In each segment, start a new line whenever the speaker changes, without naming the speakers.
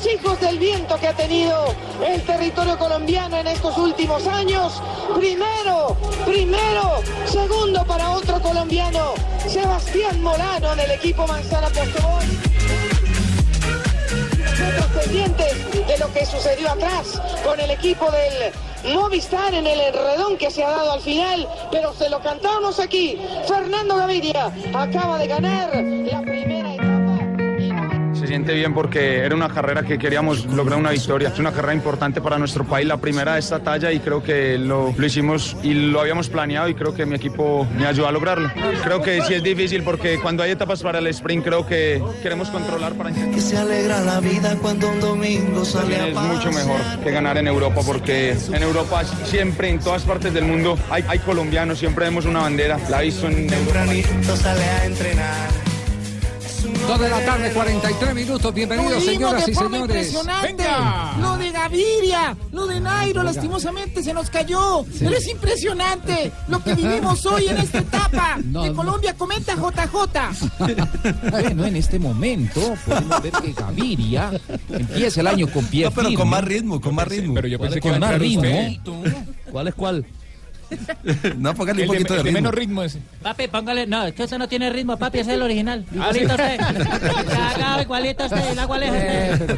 los hijos del viento que ha tenido el territorio colombiano en estos últimos años. Primero, primero, segundo para otro colombiano, Sebastián Molano en el equipo Manzana Postobón. Pendientes de lo que sucedió atrás con el equipo del Movistar en el enredón que se ha dado al final, pero se lo cantamos aquí. Fernando Gaviria acaba de ganar la primera
siente bien porque era una carrera que queríamos lograr una victoria. Es una carrera importante para nuestro país, la primera de esta talla y creo que lo, lo hicimos y lo habíamos planeado y creo que mi equipo me ayudó a lograrlo. Creo que sí es difícil porque cuando hay etapas para el sprint creo que queremos controlar para.
Que se alegra la vida cuando un domingo sale a
es mucho mejor que ganar en Europa porque en Europa siempre, en todas partes del mundo, hay, hay colombianos, siempre vemos una bandera. La he visto en Europa.
Sale a entrenar.
Dos de la tarde, 43 minutos. Bienvenidos, señoras
de
y señores.
impresionante. Lo de Gaviria, lo de Nairo, lastimosamente se nos cayó. Pero es impresionante lo que vivimos hoy en esta etapa
No,
de
no.
Colombia. Comenta JJ.
Bueno, en este momento podemos ver que Gaviria empieza el año con pie
No, pero con más ritmo, con más ritmo.
Pero yo
¿Cuál
pensé que
con más ritmo. ¿Cuál es cuál?
No, póngale un poquito de
de
ritmo.
menos ritmo ese.
Papi, póngale. No, es que usted no tiene ritmo, papi, ese es el original.
Ah.
Igualito usted. Cagado, igualito usted. ¿la cuál es este?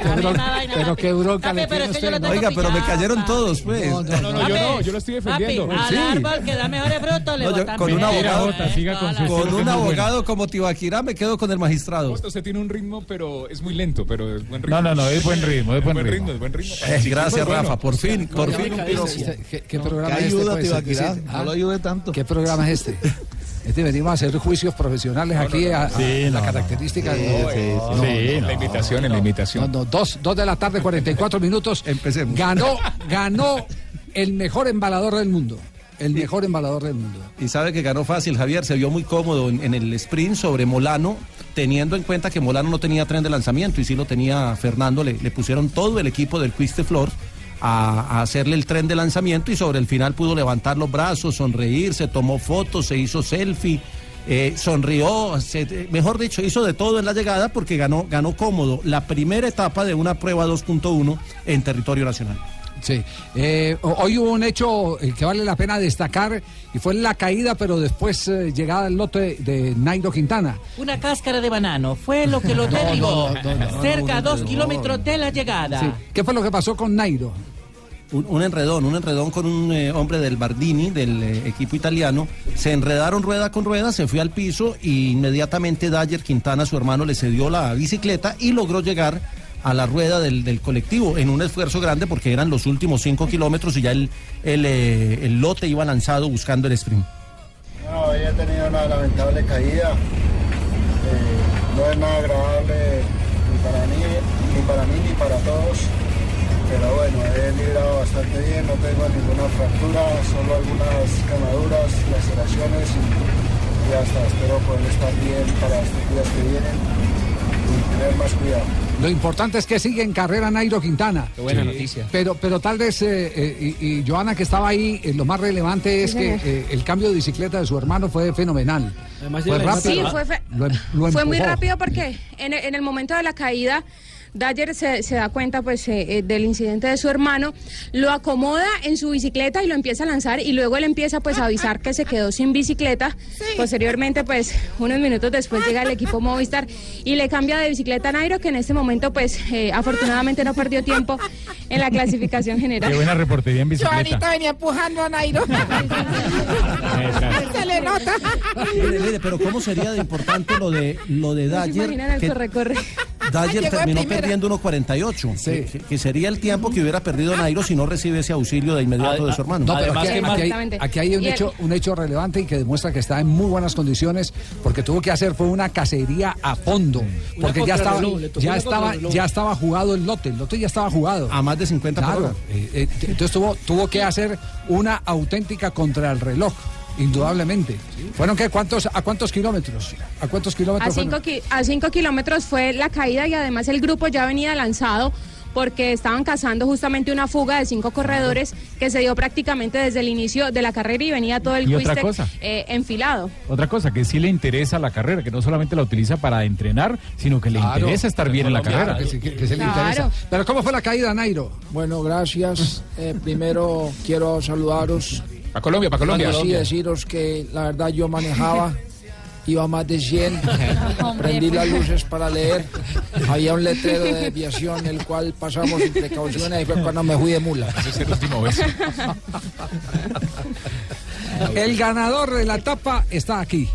pero qué bronca- le tiene usted,
Oiga, pero me cayeron todos, pues.
No, no,
No, no, yo no, yo lo estoy defendiendo.
Papi, al árbol que da mejores frutos le botan
con un abogado-
con
un abogado como Tibaquirá me quedo con el magistrado.
Usted tiene un ritmo, pero es muy lento, pero es buen ritmo.
No, no, no, es buen ritmo, es buen ritmo.
es buen ritmo.
Eh, gracias. Rafa. Por fin, por fin un piropo.
¿Qué, qué programa
¿Qué
es este?
No
ah,
lo ayude tanto.
¿Qué programa es este? Este venimos a hacer juicios profesionales aquí a, a
Sí,
la
no,
característica de...
Sí,
La
no.
imitación, en la
No,
imitación.
no, dos, dos de la tarde, 44 minutos.
Empecemos.
Ganó, ganó el mejor embalador del mundo. El mejor embalador del mundo.
Y sabe que ganó fácil, Javier. Se vio muy cómodo en, en el sprint sobre Molano, teniendo en cuenta que Molano no tenía tren de lanzamiento y sí lo tenía Fernando. Le, le pusieron todo el equipo del Quiste Flor a, a hacerle el tren de lanzamiento y sobre el final pudo levantar los brazos, sonreír, se tomó fotos, se hizo selfie. eh, sonrió, se- mejor dicho, hizo de todo en la llegada porque ganó, ganó cómodo la primera etapa de una prueba 2.1 en territorio nacional.
Sí. Eh, ho- hoy hubo un hecho eh, que vale la pena destacar y fue la caída, pero después eh, llegada al lote de Nairo Quintana.
Una cáscara de banano fue lo que lo derribó.
no, no, no, no,
cerca a dos
no,
kilómetros de la llegada.
Sí. ¿Qué fue lo que pasó con Nairo?
Un, enredón, un enredón con un eh, hombre del Bardini, del eh, equipo italiano. Se enredaron rueda con rueda, se fue al piso y inmediatamente Dyer Quintana, su hermano, le cedió la bicicleta y logró llegar a la rueda del, colectivo en un esfuerzo grande porque eran los últimos cinco kilómetros y ya el, el, eh, el lote iba lanzado buscando el sprint.
Bueno, he tenido una lamentable caída. No es nada agradable ni para mí, ni para mí, ni para todos. Pero bueno, he librado bastante bien, no tengo ninguna fractura, solo algunas quemaduras, laceraciones y ya está. Espero poder estar bien para estos días que vienen y tener más cuidado.
Lo importante es que sigue en carrera Nairo Quintana.
Qué buena noticia.
Pero, pero tal vez, eh, eh, y, y Joana que estaba ahí, eh, lo más relevante es que eh, el cambio de bicicleta de su hermano fue fenomenal. Fue rápido.
Sí, fue, fe-
Lo em- lo
fue muy rápido porque en en el momento de la caída, Dyer se, se da cuenta pues eh, eh, del incidente de su hermano, lo acomoda en su bicicleta y lo empieza a lanzar y luego él empieza pues a avisar que se quedó sin bicicleta. Posteriormente pues unos minutos después llega el equipo Movistar y le cambia de bicicleta a Nairo que en este momento pues eh, afortunadamente no perdió tiempo en la clasificación general.
Qué buena reportería en
Joanita
bicicleta.
venía empujando a Nairo. Se le nota.
Mire, mire, pero ¿cómo sería de importante lo de, lo de
¿No se
Dyer?
imaginan el
que-
corre-corre?
Dyer
Llegó
terminó. Perdiendo 1.48, que, que- que sería el tiempo que hubiera perdido Nairo si no recibe ese auxilio de inmediato de su hermano.
No, pero
Además
aquí, hay,
Exactamente.
aquí hay un, hecho, un hecho relevante y que demuestra que está en muy buenas condiciones porque tuvo que hacer fue una cacería a fondo porque ya estaba
contrarreloj,
ya estaba
contrarreloj.
ya estaba jugado el lote el lote ya estaba jugado
A más de 50 por
claro
hora.
eh, eh, entonces tuvo tuvo que hacer una auténtica contra el reloj indudablemente fueron qué cuántos a cuántos kilómetros a cuántos
A
kilómetros fueron?
cinco, ki- a cinco kilómetros fue la caída y además el grupo ya venía lanzado porque estaban cazando justamente una fuga de cinco corredores que se dio prácticamente desde el inicio de la carrera y venía todo el Quistec, eh, enfilado.
Otra cosa, que sí le interesa la carrera, que no solamente la utiliza para entrenar, sino que le
Claro.
interesa estar bien en la
Claro,
carrera.
que sí, que- que se le
Claro.
interesa. Pero ¿cómo fue la caída, Nairo?
Bueno, gracias. Eh, primero quiero saludaros.
Pa' Colombia, pa' Colombia.
Sí deciros que la verdad yo manejaba, iba a más de 100, prendí las luces para leer, había un letrero de desviación el cual pasamos sin precauciones y fue cuando me fui de mula.
Ese es el último beso.
El ganador de la etapa está aquí.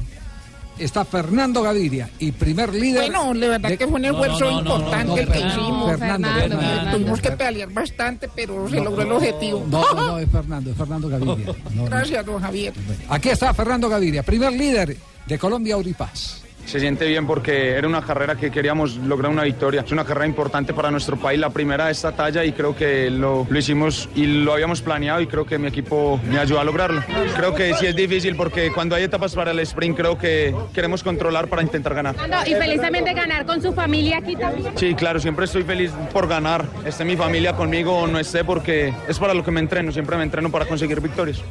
Está Fernando Gaviria y primer líder.
Bueno, la verdad
de-
que fue un esfuerzo importante el que hicimos.
Fernando,
Fernando,
Fernando.
Tuvimos que pelear bastante, pero se logró el objetivo.
No, no, es Fernando, es Fernando Gaviria.
Gracias, don Javier.
Aquí está Fernando Gaviria, primer líder de Colombia Auripaz.
Se siente bien porque era una carrera que queríamos lograr una victoria. Es una carrera importante para nuestro país, la primera de esta talla y creo que lo, lo hicimos y lo habíamos planeado y creo que mi equipo me ayudó a lograrlo. Creo que sí es difícil porque cuando hay etapas para el sprint creo que queremos controlar para intentar ganar.
Y feliz también de ganar con su familia aquí también.
Sí, claro, siempre estoy feliz por ganar. Esté mi familia conmigo o no esté porque es para lo que me entreno. Siempre me entreno para conseguir victorias.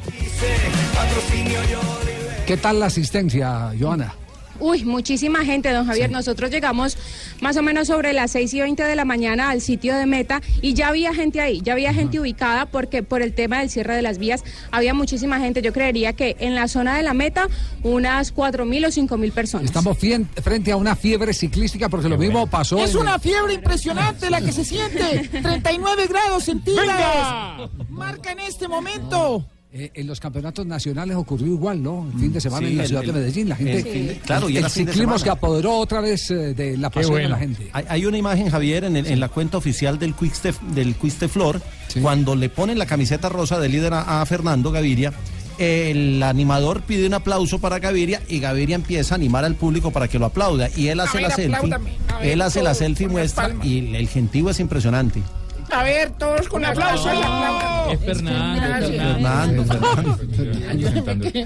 ¿Qué tal la asistencia, Joana?
Uy, muchísima gente, don Javier. Nosotros llegamos más o menos sobre las 6 y 20 de la mañana al sitio de meta y ya había gente ahí, ya había gente ubicada porque por el tema del cierre de las vías había muchísima gente. Yo creería que en la zona de la meta unas 4 mil o 5 mil personas.
Estamos frente a una fiebre ciclística porque lo mismo pasó.
Es
en-
una fiebre impresionante la que se siente. 39 grados centígrados. Marca en este momento.
Eh, en los campeonatos nacionales ocurrió igual, ¿no? El fin de semana
Sí,
en la
el-
ciudad
el-
de Medellín, la gente.
el fin de- claro, y
el
era fin de
ciclismo
semana.
que apoderó otra vez eh, de la pasión de la gente.
Hay, hay una imagen, Javier, en, el- en la cuenta oficial del Quickstep, del Quickstep Flor, cuando le ponen la camiseta rosa de líder a, a Fernando Gaviria. El animador pide un aplauso para Gaviria y Gaviria empieza a animar al público para que lo aplauda. Y él hace la selfie.
ver,
Él hace la selfie muestra y el, el gentío es impresionante.
A ver, todos con aplausos aplaudan.
Es Fernando.
Fernando, Fernando.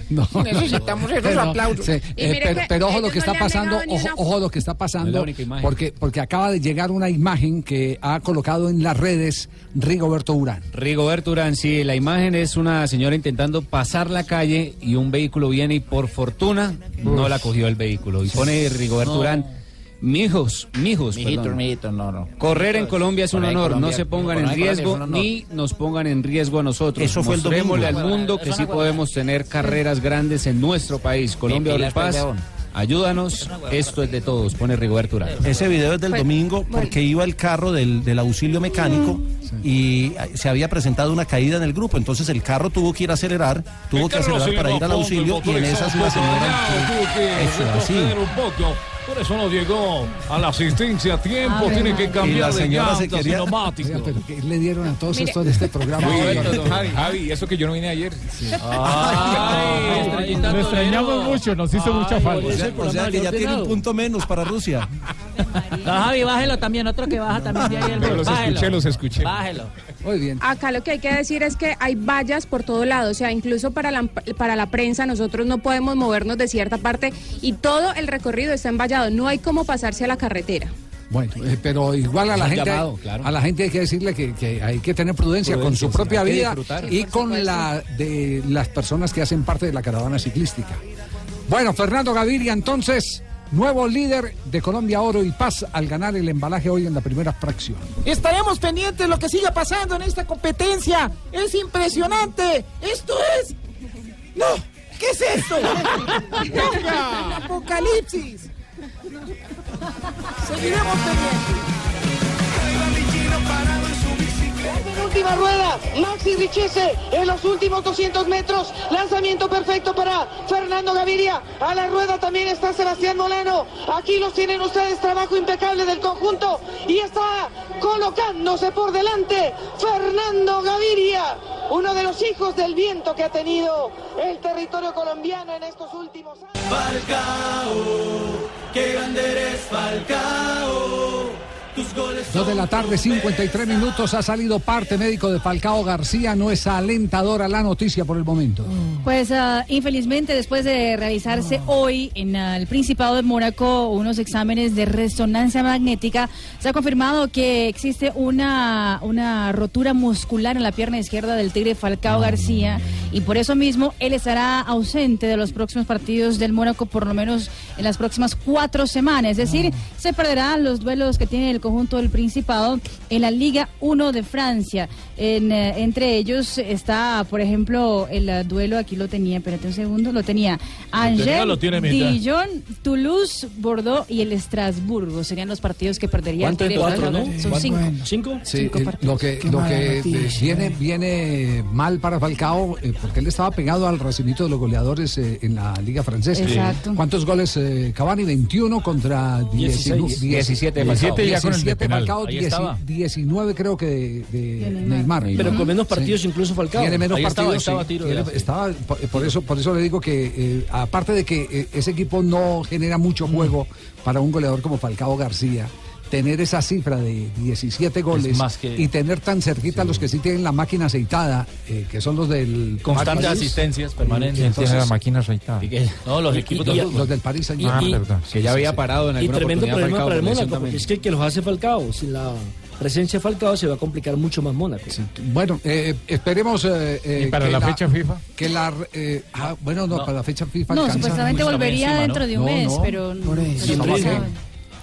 No, no,
Necesitamos
no.
esos
Pero,
aplausos.
sí,
Y
eh, pero, ojo lo
ellos
que
no
está pasando, ojo, ojo lo que está
No es
pasando, porque, porque acaba de llegar una imagen que ha colocado en las redes Rigoberto Urán.
Rigoberto Urán, sí, la imagen es una señora intentando pasar la calle y un vehículo viene y por fortuna no la cogió el vehículo. Y pone Rigoberto
No.
Urán, mijos, mijos,
Mijito,
perdón.
mijito, no, no.
Correr en Colombia es un honor, no se pongan en riesgo ni nos pongan en riesgo a nosotros.
Eso fue el
Mostrémosle al mundo que sí
una
podemos tener carreras grandes en nuestro país. Colombia
pilas,
Paz,
pues,
ayúdanos, esto es de todos, pone Rigoberto Urán.
Ese video es del
Bueno,
domingo porque iba el carro del, del auxilio mecánico y eh, se había presentado una caída en el grupo. Entonces el carro tuvo que ir a acelerar, tuvo que acelerar para ir al auxilio y en esas la señora. Eso, así.
Por eso no llegó a la asistencia a tiempo. Tiene que cambiar
Y la
de
señora se quería-
neumáticos.
Oiga, pero ¿qué le dieron a todos
Mire.
estos de este programa?
Javi, Javi, eso que yo no vine ayer.
Ay,
Lo extrañamos mucho, nos hizo mucha falta.
O sea, o sea que ya tiene un punto menos para Rusia.
Don Javi, bájelo también, otro que baja también de ahí el
Pero los
bájelo.
escuché, los escuché.
Bájelo.
Muy bien.
Acá lo que hay que decir es que hay vallas por todo lado, o sea, incluso para la, para la prensa nosotros no podemos movernos de cierta parte y todo el recorrido está envallado, no hay cómo pasarse a la carretera.
Bueno, eh, pero igual a la gente,
llamado, claro.
a la gente hay que decirle que, que hay que tener prudencia, con
Prudencia,
su
sí,
propia vida y con la de las personas que hacen parte de la caravana ciclística. Bueno, Fernando Gaviria, entonces, nuevo líder de Colombia Oro y Paz al ganar el embalaje hoy en la primera fracción.
Estaremos pendientes de lo que siga pasando en esta competencia. Es impresionante. Esto es. ¡No! ¿Qué es esto? ¡Apocalipsis! Seguiremos pendientes.
Última rueda, Maxi Richese en los últimos 200 metros, lanzamiento perfecto para Fernando Gaviria, a la rueda también está Sebastián Molano, aquí los tienen ustedes, trabajo impecable del conjunto. Y está colocándose por delante Fernando Gaviria, uno de los hijos del viento que ha tenido el territorio colombiano en estos últimos años.
Falcao, qué grande eres Falcao. Tus
Dos de la tarde, 53 minutos. Ha salido parte médico de Falcao García. No es alentadora la noticia por el momento.
Pues ah, infelizmente después de realizarse hoy en ah, el Principado de Mónaco unos exámenes de resonancia magnética, se ha confirmado que existe una, una rotura muscular en la pierna izquierda del Tigre Falcao García y por eso mismo él estará ausente de los próximos partidos del Mónaco por lo menos en las próximas cuatro semanas. Es decir, se perderán los duelos que tiene el conjunto del Principado en la Liga 1 de Francia. En, eh, entre ellos está, por ejemplo, el duelo, aquí lo tenía, espérate un segundo, lo tenía
tenía,
Angers,
lo.
Dijon, Toulouse, Bordeaux y el Estrasburgo. Serían los partidos que perdería el cinco.
¿Cinco?
Sí,
Cinco
eh,
partidos.
lo que,
Qué
lo
mala
que
noticia.
viene, viene mal para Falcao, eh, porque él estaba pegado al recibimiento de los goleadores eh, en la Liga Francesa.
Exacto.
¿Cuántos goles eh, Cavani? 21 contra 19.
16, 17 Falcao.
17 ya con el de
17
penal.
Falcao,
Ahí
10
estaba.
19 creo que de, de
Neymar.
Neymar.
Pero con menos
Sí.
partidos incluso Falcao.
Tiene menos
Ahí estaba,
partidos.
estaba a
sí.
tiro
estaba, por, por eso, por eso le digo que, eh, aparte de que eh, ese equipo no genera mucho juego para un goleador como Falcao García, tener esa cifra de 17 goles
más que-
y tener tan cerquita a los que sí tienen la máquina aceitada, eh, que son los del
Constantes
París,
asistencias permanentes.
¿Quién tiene la
Entonces,
máquina aceitada?
y que- no, los
Y-
equipos
y-
de
y-
fútbol.
los del París Saint
Y-
Ah,
y-.
Que ya había parado en
Y
alguna
tremendo
oportunidad
problema
Falcao
para el
lesión
Mónaco, porque es que el que los hace Falcao, sin la presencia de Falcao se va a complicar mucho más Mónaco.
Bueno, eh, esperemos eh, eh,
¿Y para
que
la fecha FIFA?
Que la, eh, ah, bueno, no, para la fecha FIFA
No,
alcanza.
supuestamente volvería
encima, ¿no?
dentro de un
No,
mes,
no.
pero no.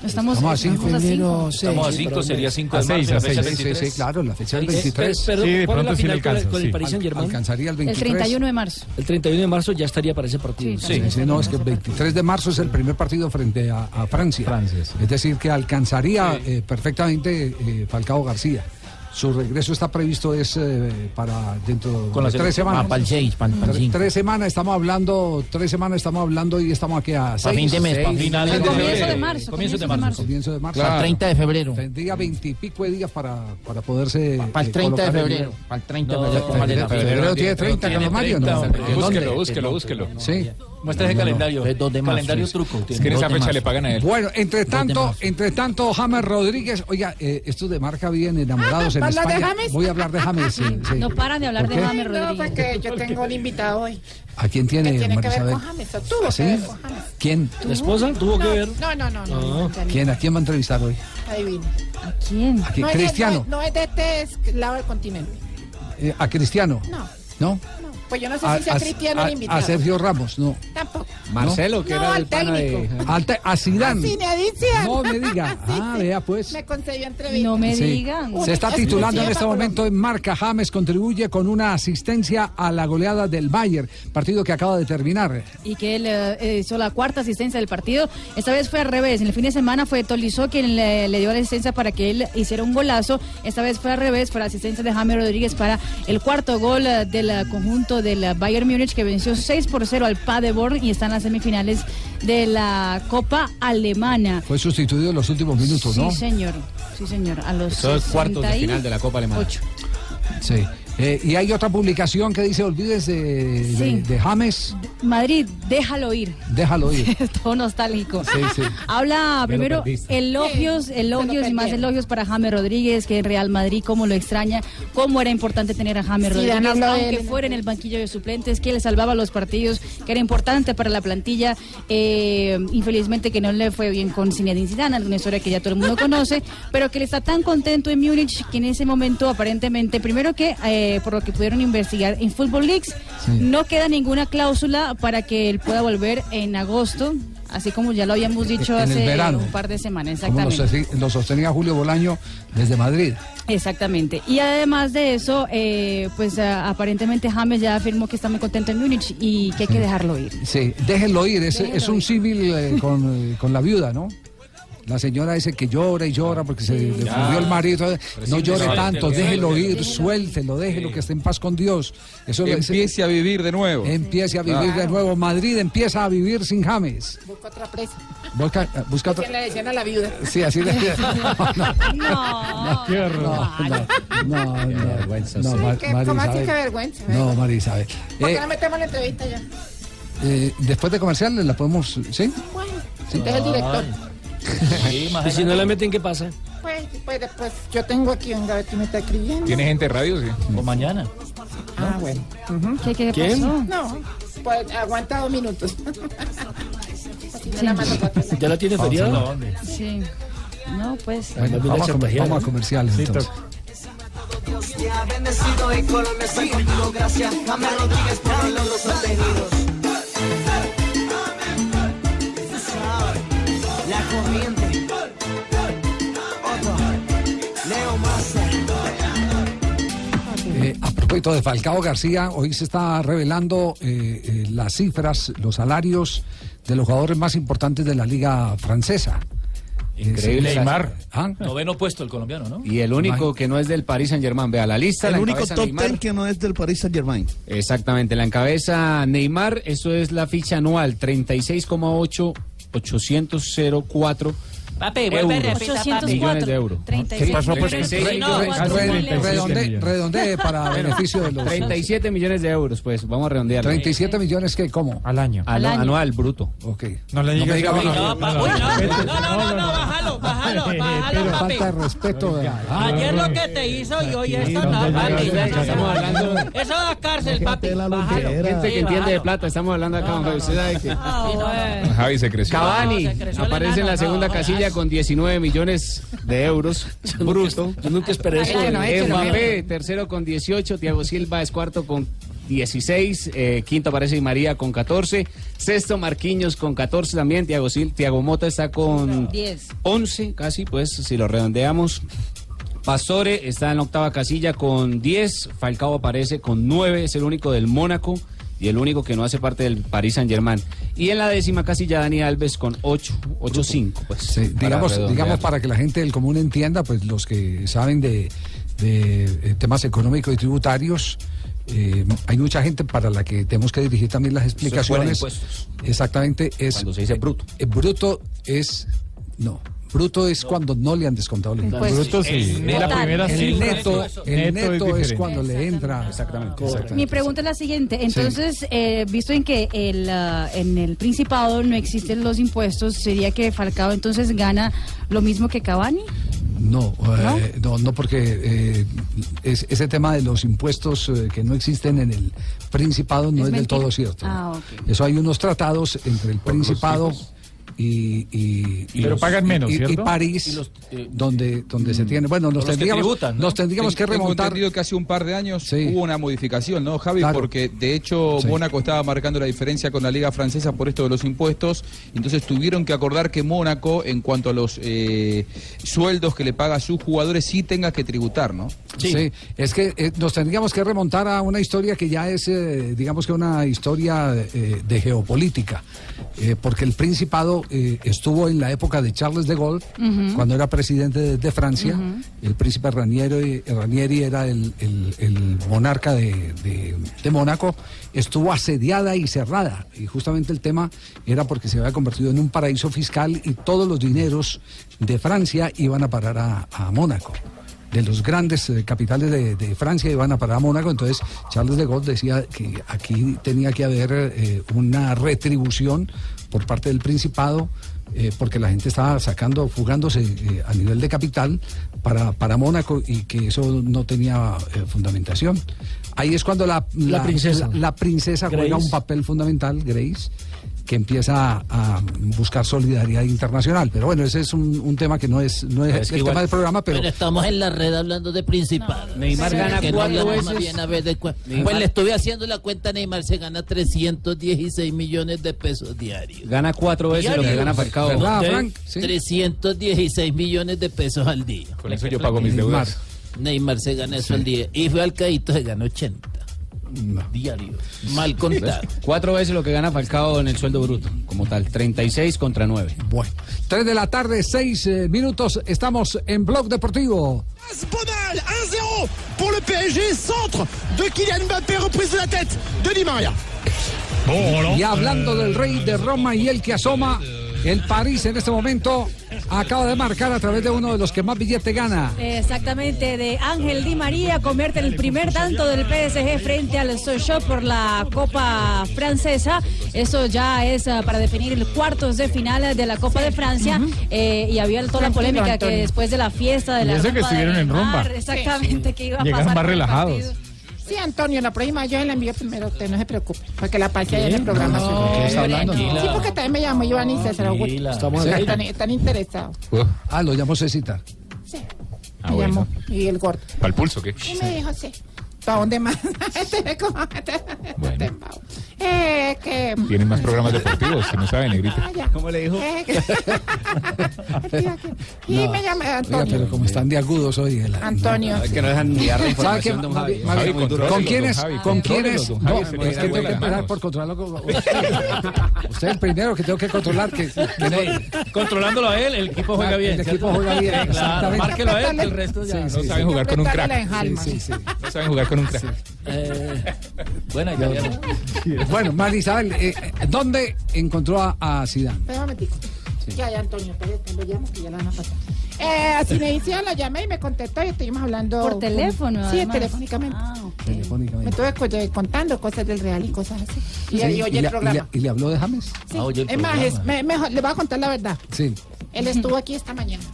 Estamos a.
Estamos,
Estamos a cinco.
estamos a cinco.
Estamos a
sí,
5,
pero
sería
no.
5
A
de marzo,
seis,
la
a
fecha
seis.
Sí, sí,
23.
sí, claro, la fecha del
Eh,
23.
per- perdón,
Sí, de
¿cuál es
pronto sí le
final con el-
alcanza,
con el. Paris Saint Germain?
Alcanzaría el
El
23.
31 de marzo.
El 31 de marzo ya estaría para ese partido.
Sí,
Sí, sí, no, es que el 23 de marzo es el primer partido frente a, a Francia.
Francia, sí.
Es decir, que alcanzaría eh, perfectamente eh, Falcao García. Su regreso está previsto es eh, para dentro
Con la
de tres semanas.
Ah, para el seis, para el- para el
Tre-
cinco.
tres semanas estamos hablando, tres semanas estamos hablando y estamos aquí a
Para
seis.
fin de mes, para
Seis.
finales
El
de
comienzo
febrero.
de marzo,
Comienzo de
comienzo de
marzo.
Comienzo de marzo.
Claro.
30 de febrero.
Tendría veintipico de días para, para poderse.
Para el
eh,
30 de
colocar en-
febrero. Para el 30 de
No,
febrero.
para
Febrero, febrero tiene 30, Carlos Mario, ¿no?
Búsquelo,
búsquelo, búsquelo.
Sí.
Muestra ese calendario.
Es dos de marzo,
Calendario
sí.
truco.
Es que en esa fecha le pagan a él.
Bueno, entre tanto, entre tanto, James Rodríguez, oiga, eh, estos de marca bien enamorados en
¿Habla de
España.
James?
Voy a hablar de James. sí, sí.
No paran de hablar
¿Por
de
qué?
James
No,
Rodríguez.
porque yo tengo un invitado hoy
¿A quién tiene,
que tiene que ver con James. Tuvo
¿Sí?
que ver con James.
¿Quién?
¿La esposa tuvo que
No,
ver?
No, no, no, no. no, no,
¿Quién? ¿A quién va a entrevistar hoy?
Adivine.
¿A quién?
¿A quién?
No es de-
¿Cristiano?
no, es- no es de este es- lado del continente.
Eh, ¿A Cristiano?
No,
¿No?
No. Pues yo no sé
A,
si sea
a-
cristiano
a-
el invitado.
a Sergio Ramos, no.
Tampoco.
Marcelo, que
No,
era el pana de...
técnico.
Al te- a Zidane. No me diga. Ah, vea pues.
Me concedió entrevista.
No me
Sí.
digan.
Se está titulando en este momento en marca. James contribuye con una asistencia a la goleada del Bayern, partido que acaba de terminar.
y que él eh, hizo la cuarta asistencia del partido. Esta vez fue al revés. En el fin de semana fue Tolizó quien le, le dio la asistencia para que él hiciera un golazo. Esta vez fue al revés, fue la asistencia de James Rodríguez para el cuarto gol eh, del eh, conjunto del Bayern Múnich que venció 6 por 0 al Paderborn y está en las semifinales de la Copa Alemana.
Fue sustituido en los últimos minutos, ¿no?
Sí, señor. Sí, señor. A los
cuartos de
68.
final de la Copa Alemana.
Sí. Eh, y hay otra publicación que dice, olvides de, de-
Sí.
de James,
Madrid, déjalo ir.
déjalo ir.
Todo nostálgico.
Sí, sí.
Habla primero elogios, elogios y más elogios para James Rodríguez, que en Real Madrid, cómo lo extraña, cómo era importante tener a James
Sí,
Rodríguez, aunque fuera en el banquillo de suplentes, que le salvaba los partidos, que era importante para la plantilla. Eh, infelizmente que no le fue bien con Zinedine Zidane, una historia que ya todo el mundo conoce, pero que él está tan contento en Múnich que en ese momento aparentemente, primero que eh, por lo que pudieron investigar en Football Leagues, no queda ninguna cláusula para que él pueda volver en agosto, así como ya lo habíamos dicho
En
hace
verano.
un par de semanas, exactamente.
lo sostenía Julio Bolaño desde Madrid.
Exactamente. Y además de eso, eh, pues ah, aparentemente James ya afirmó que está muy contento en Múnich y que hay que dejarlo ir.
Sí, déjenlo ir, es,
Déjenlo
es un
ir.
símil eh, con, eh, con la viuda, ¿no? La señora dice que llora y llora porque se le
Ya.
murió el marido. No
sí,
llore tanto,
déjelo ir.
suéltelo, déjelo que esté en paz con Dios. Eso le-
Empiece a vivir de nuevo.
Empiece a vivir de nuevo. Madrid empieza a vivir sin James.
Busca otra presa.
Busca, busca otra-
Que le decían a la viuda.
Sí, así le horror. No, no, no, no,
sí.
Ma-
¿Qué-
María
¿Cómo así que vergüenza?
No, María Isabel.
¿Por qué
Eh,
no metemos la entrevista ya?
eh, después de comerciales la podemos, ¿sí?
Bueno, usted es el director.
y si no la meten, ¿qué pasa?
Pues, pues después yo tengo aquí que me está escribiendo.
¿Tiene gente de radio? Sí.
O mañana.
Ah, bueno.
¿Qué, qué
¿Quién?
pasó?
No, pues aguanta dos minutos. Me la.
¿Ya la tiene
no,
Sí. No, pues.
Bueno, vamos, a comer- vamos a comerciales
Sí,
entonces.
Dios te ha bendecido y Colombia está contigo. Gracias, James Rodríguez, por los logros
Eh, a propósito de Falcao García, hoy se está revelando eh, eh, las cifras, los salarios de los jugadores más importantes de la liga francesa.
Increíble. Neymar.
¿Ah?
Noveno puesto el colombiano, ¿no?
Y el único que no es del Paris Saint Germain. Vea, la lista
El
la
único top
Neymar.
ten que no es del Paris Saint Germain.
Exactamente, la encabeza Neymar, eso es la ficha anual, 36,8 804
Papi, vuelve y
euros.
repita, papi.
millones de euros.
36
¿Qué pasó? Pues,
millones.
re-
Sí, no,
redonde- redondee para beneficio de los
37 millones de euros, pues vamos a redondear.
37 millones que cómo
Al año.
Al-
año.
anual, bruto.
Ok.
No le digas.
No, no, no, no, bájalo, bájalo, bájalo, papi.
Falta de respeto.
Ayer lo que te hizo y hoy esto no, papi.
Estamos hablando
Eso da cárcel, papi. Bájalo.
gente que entiende de plata, estamos hablando acá,
Ah, bueno.
Javi se creció.
Cavani aparece en la segunda casilla con 19 millones de euros bruto.
Yo nunca esperé eso.
Mbappé, tercero con 18, Thiago Silva es cuarto con 16, eh, quinto aparece Di María con 14, sexto Marquinhos con 14 también, Thiago, Sil Thiago Mota está con
10.
11 casi, pues si lo redondeamos. Pastore está en la octava casilla con 10, Falcao aparece con 9, es el único del Mónaco y el único que no hace parte del Paris Saint Germain. Y en la décima casilla Dani Alves con 8, 8-5, pues.
Sí,
para
digamos,
redondear.
digamos para que la gente del común entienda, pues los que saben de, de, eh, temas económicos y tributarios, eh, hay mucha gente para la que tenemos que dirigir también las explicaciones. Exactamente, es
Cuando se dice bruto.
eh, bruto es no. Bruto es cuando no le han descontado el impuesto.
Impuestos.
Bruto sí.
El
Es la primera
El
cifra.
neto, el
Neto es
neto es,
diferente.
cuando le entra.
Exactamente.
Mi pregunta es la siguiente. Entonces, eh, visto en que el, ah, en el Principado no existen los impuestos, ¿sería que Falcao entonces gana lo mismo que Cavani?
No, eh, no, no, porque eh, es- ese tema de los impuestos eh, que no existen en el Principado no
¿Es
es, del todo cierto.
Ah.
Eso hay unos tratados entre el Principado y, y, y
Pero pagan menos,
y- y. París,
Y los, eh,
donde, donde se tiene. Bueno, nos tendríamos,
tributan, ¿no?
nos tendríamos que
Tengo
remontar.
entendido que hace un par de años
Sí.
hubo una modificación, ¿no, Javi?
Claro.
Porque de hecho
Sí.
Mónaco estaba marcando la diferencia con la Liga Francesa por esto de los impuestos. Entonces tuvieron que acordar que Mónaco, en cuanto a los eh, sueldos que le paga a sus jugadores, sí tenga que tributar, ¿no?
Sí. es que eh, nos tendríamos que remontar a una historia que ya es, eh, digamos que una historia eh, de geopolítica, eh, porque el Principado eh, estuvo en la época de Charles de Gaulle, cuando era presidente de, de Francia, el príncipe Ranieri, Ranieri era el, el- el monarca de, de- de Mónaco, estuvo asediada y cerrada, y justamente el tema era porque se había convertido en un paraíso fiscal y todos los dineros de Francia iban a parar a, a Mónaco de los grandes eh, capitales de, de Francia iban a parar a Mónaco, entonces Charles de Gaulle decía que aquí tenía que haber eh, una retribución por parte del Principado, eh, porque la gente estaba sacando, fugándose eh, a nivel de capital para, para Mónaco y que eso no tenía eh, fundamentación. Ahí es cuando la,
La princesa.
la- la princesa juega un papel fundamental, Grace que empieza a, a buscar solidaridad internacional. Pero bueno, ese es un, un tema que no es, no es, el
igual-
tema del programa, pero...
Bueno, estamos en la red hablando de Principado.
Neymar gana
no
cuatro veces.
bien a ver de cua-
Neymar-
Pues le estuve haciendo la cuenta, Neymar se gana 316 millones de pesos diarios.
Gana cuatro veces lo que
Diarios.
gana Falcao.
¿Verdad. Frank? Sí.
316 millones de pesos al día.
Con eso yo pago mis deudas.
Neymar se gana eso al día. Y fue al se gana 80 diarios. Mal contado.
Cuatro veces lo que gana Falcao en el sueldo bruto, como tal, 36 contra 9.
Bueno, 3 de la tarde, 6 minutos, estamos en Blog Deportivo.
Bonal, 1-0 pour le PSG, centre de Kylian Mbappé, reprise de la tête de Di Maria.
Y hablando del rey de Roma y el que asoma, el París en este momento acaba de marcar a través de uno de los que más billete gana.
Exactamente, de Ángel Di María convierte en el primer tanto del PSG frente al Sochaux por la Copa Francesa. Eso ya es ah, para definir el cuartos de final de la Copa de Francia. Eh, y había toda la polémica que después de la fiesta de la
eso que estuvieron en rumba.
Exactamente, que iba a
Llegaron
pasar
más relajados.
partido.
Sí, Antonio, la próxima yo la envío primero, usted no se preocupe, para que la pase allá en el programa.
No, no, ¿qué está hablando?
Sí, porque también me llamó Iván y César Augusto.
Estamos aire.
están, están interesados.
Ah, lo llamó Cecita.
Sí,
Ah,
me
bueno.
llamó. Y el gordo.
¿Para el pulso qué?
Y me dijo, sí. ¿Para dónde más? Este, como- eh, que...
Tienen más programas deportivos, que no saben, negrita.
Ah.
¿Cómo le dijo?
Eh, que- y
No.
me llamé
Oiga,
Antonio.
pero como están de agudos hoy. el-
Antonio.
Es que no dejan enviar la
¿Sabe qué?
información, don Javi. Javi,
¿Con quiénes? ¿Con quiénes? No, es que tengo que empezar por controlarlo. con- Usted es el primero que tengo que controlar. Que, que no-
Controlándolo a él, el equipo juega bien.
El equipo juega bien, exactamente.
márquelo a él, el resto ya.
No saben jugar con un crack.
la.
No saben jugar con un crack.
Eh, buena, italiano.
Bueno, Marisabel, eh, ¿dónde encontró a, a Zidane?
Espera un momentico. Que hay Antonio, lo llamo que ya la van a pasar. Eh, así me decía, la llamé y me contestó y estuvimos hablando.
Por
con-
teléfono,
Sí,
además.
telefónicamente.
Ah, ok.
Me
Telefónicamente.
estuve co- contando cosas del Real y cosas así. Y,
Sí,
y oye
y
el
le-
programa.
y le- y le habló de James?
Sí.
Ah, oye el
es más, es- me- mejor, le voy a contar la verdad.
Sí.
Él estuvo aquí esta mañana.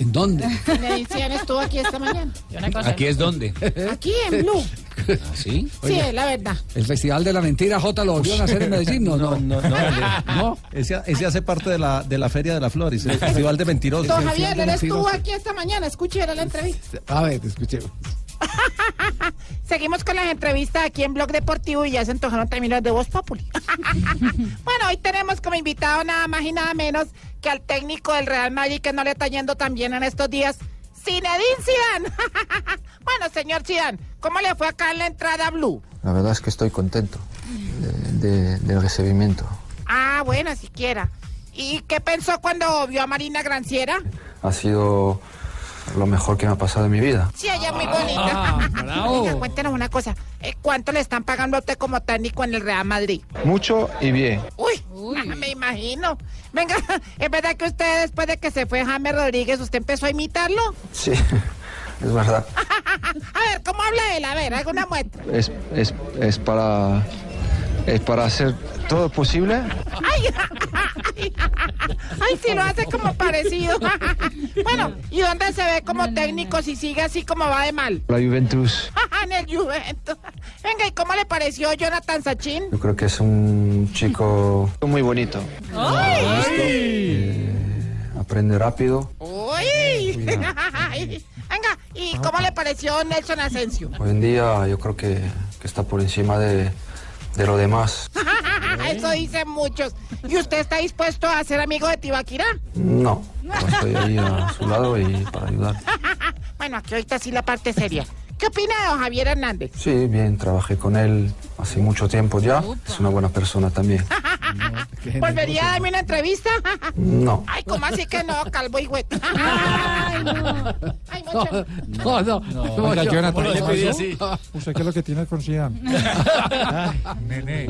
¿En dónde?
Me decían, estuvo aquí esta mañana. Y una cosa-
¿Aquí es donde?
Aquí en Blue.
¿Sí?
Sí, es la verdad.
¿El Festival de la Mentira J lo volvió a hacer en Medellín? No, no.
No, no, no. Ese, ese hace parte de la, de la Feria de la Flores, el Festival de Mentirosos.
Don Javier, él estuvo aquí esta mañana. Escuche era la entrevista.
A ver, escuchemos.
Seguimos con las entrevistas aquí en Blog Deportivo y ya se antojaron también las de Voz Populi. bueno, hoy tenemos como invitado nada más y nada menos que al técnico del Real Madrid que no le está yendo tan bien en estos días, Zinedine Zidane. bueno, señor Zidane, ¿cómo le fue acá en la entrada Blue?
La verdad es que estoy contento de- de- del recibimiento.
Ah, bueno, siquiera. ¿Y qué pensó cuando vio a Marina Granciera?
Ha sido lo mejor que me ha pasado en mi vida.
Sí, ella es muy bonita. Oiga, cuéntenos una cosa. eh, ¿Cuánto le están pagando a usted como técnico en el Real Madrid?
Mucho y bien.
Uy, me imagino. Venga, ¿es verdad que usted después de que se fue James Rodríguez, usted empezó a imitarlo?
Sí, es verdad.
A ver, ¿cómo habla él? A ver, haga una muestra.
Es, es, es para... Es para hacer todo posible.
Ay, ay, sí, lo hace como parecido. bueno, ¿y dónde se ve como técnico si sigue así como va de mal?
La Juventus,
en el Juventus. Venga, ¿y cómo le pareció Jonathan Sachin?
yo creo que es un chico muy bonito.
¡Ay!
Aprende rápido.
¡Uy! Venga, ¿y cómo le pareció Nelson Asensio?
Hoy en día yo creo que, que está por encima de, de lo demás.
Eso dicen muchos. ¿Y usted está dispuesto a ser amigo de Tibaquirá?
No, estoy ahí a su lado y para ayudar.
bueno, aquí ahorita sí la parte seria. ¿Qué opina de don Javier Hernández?
Sí, bien, trabajé con él hace mucho tiempo ya. Es una buena persona también.
¿Volvería a darme una entrevista?
No.
Ay, ¿cómo así que no, calvo y güey? Ay, no. Ay, mucho.
No, no. no,
Oiga,
yo-
Jonathan,
¿cómo
¿qué
le así?
¿Usted qué es lo que tiene con Zidane? Nene.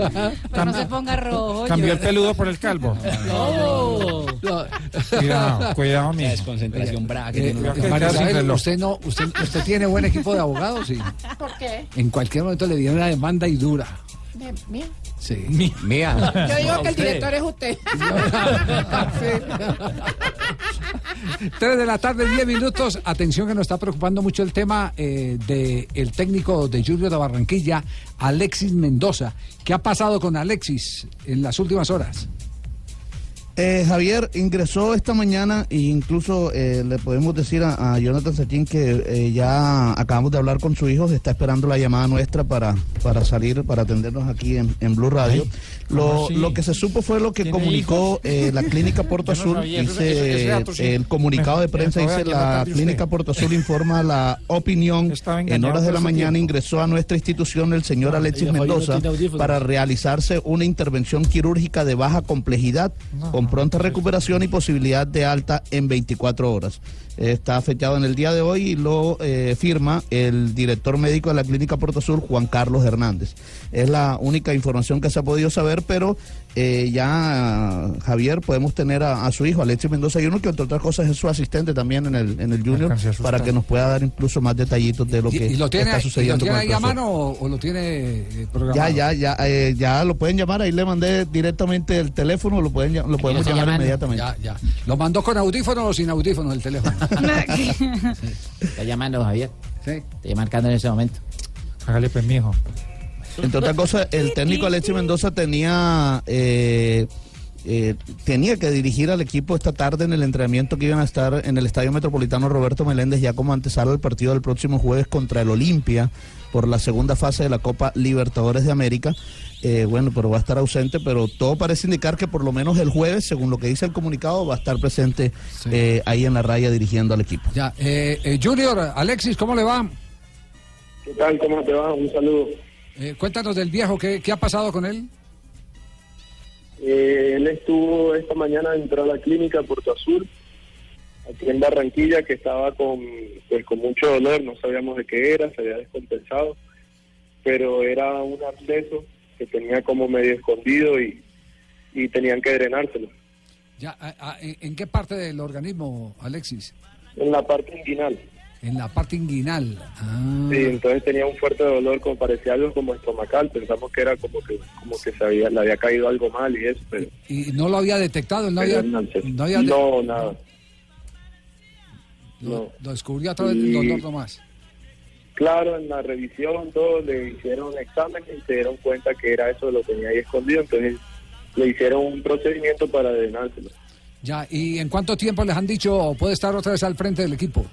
Pero no se ponga rojo.
Cambió el peludo por el calvo.
No.
Cuidado, cuidado, mi.
Desconcentración brava que
Eh, usted no, usted, usted tiene buen equipo de abogados y
¿Por qué?
en cualquier momento le viene una demanda y dura.
Mía.
Sí.
Mía.
Yo digo que el
Usted.
director es usted.
Tres de la tarde, 10 minutos. Atención que nos está preocupando mucho el tema eh, del técnico de Junior de Barranquilla, Alexis Mendoza. ¿Qué ha pasado con Alexis en las últimas horas?
Eh, Javier ingresó esta mañana e incluso eh, le podemos decir a, a Jonathan Sachin que eh, ya acabamos de hablar con su hijo, está esperando la llamada nuestra para, para salir, para atendernos aquí en, en Blue Radio. lo, lo que se supo fue lo que comunicó eh, la clínica Puerto
no
Azul, dice
ese dato sí.
el comunicado de prensa,
me
dice la clínica. Puerto Azul informa la opinión, en horas de la mañana
tiempo.
ingresó a nuestra institución el señor Alexis
falló, no
Mendoza para realizarse una intervención quirúrgica de baja complejidad con pronta recuperación y posibilidad de alta en 24 horas. Está fechado en el día de hoy y lo eh, firma el director médico de la Clínica Puerto Sur, Juan Carlos Hernández. Es la única información que se ha podido saber, pero eh, ya Javier podemos tener a, a su hijo Alexis Mendoza Junior que entre otras cosas es su asistente también en el en el Junior para que nos pueda dar incluso más detallitos de lo que
¿Y, y lo tiene,
está
y lo
sucediendo
tiene
con el
ahí a mano o, o lo tiene eh, programado?
Ya, ya, ya, eh, ya lo pueden llamar. Ahí le mandé directamente el teléfono, lo pueden, lo podemos llamar
llamando.
inmediatamente.
Ya, ya. ¿Lo mandó con audífono o sin audífono el teléfono?
Está llamando, Javier.
Sí.
Estoy marcando en ese momento.
Hágale pues, mijo.
Entre otras cosas, el técnico Alexis Mendoza tenía eh, eh, tenía que dirigir al equipo esta tarde en el entrenamiento que iban a estar en el Estadio Metropolitano Roberto Meléndez ya como antesala del partido del próximo jueves contra el Olimpia por la segunda fase de la Copa Libertadores de América. Eh, bueno, pero va a estar ausente, pero todo parece indicar que por lo menos el jueves, según lo que dice el comunicado, va a estar presente eh, ahí en la raya dirigiendo al equipo.
Ya, eh, eh, Junior, Alexis, ¿cómo le va?
¿Qué tal? ¿Cómo te va? Un saludo.
Eh, cuéntanos del viejo, ¿qué, qué ha pasado con él?
Eh, él estuvo esta mañana, entró a la clínica Puerto Azul, aquí en Barranquilla, que estaba con, pues, con mucho dolor, no sabíamos de qué era, se había descompensado, pero era un absceso que tenía como medio escondido y, y tenían que drenárselo.
Ya, a- a- ¿en, qué parte del organismo, Alexis?
En la parte inguinal.
En la parte inguinal. Ah.
Sí, entonces tenía un fuerte dolor, como parecía algo como estomacal, pensamos que era como que como que se había, le había caído algo mal y eso, pero
¿Y no lo había detectado? ¿No había,
no,
había de-
no, nada.
lo, lo descubrió a través del
Y-
dolor nomás?
Claro, en la revisión, todo, le hicieron exámenes y se dieron cuenta que era eso, lo tenía ahí escondido, entonces le hicieron un procedimiento para drenárselo.
Ya, ¿y en cuánto tiempo les han dicho puede estar otra vez al frente del equipo?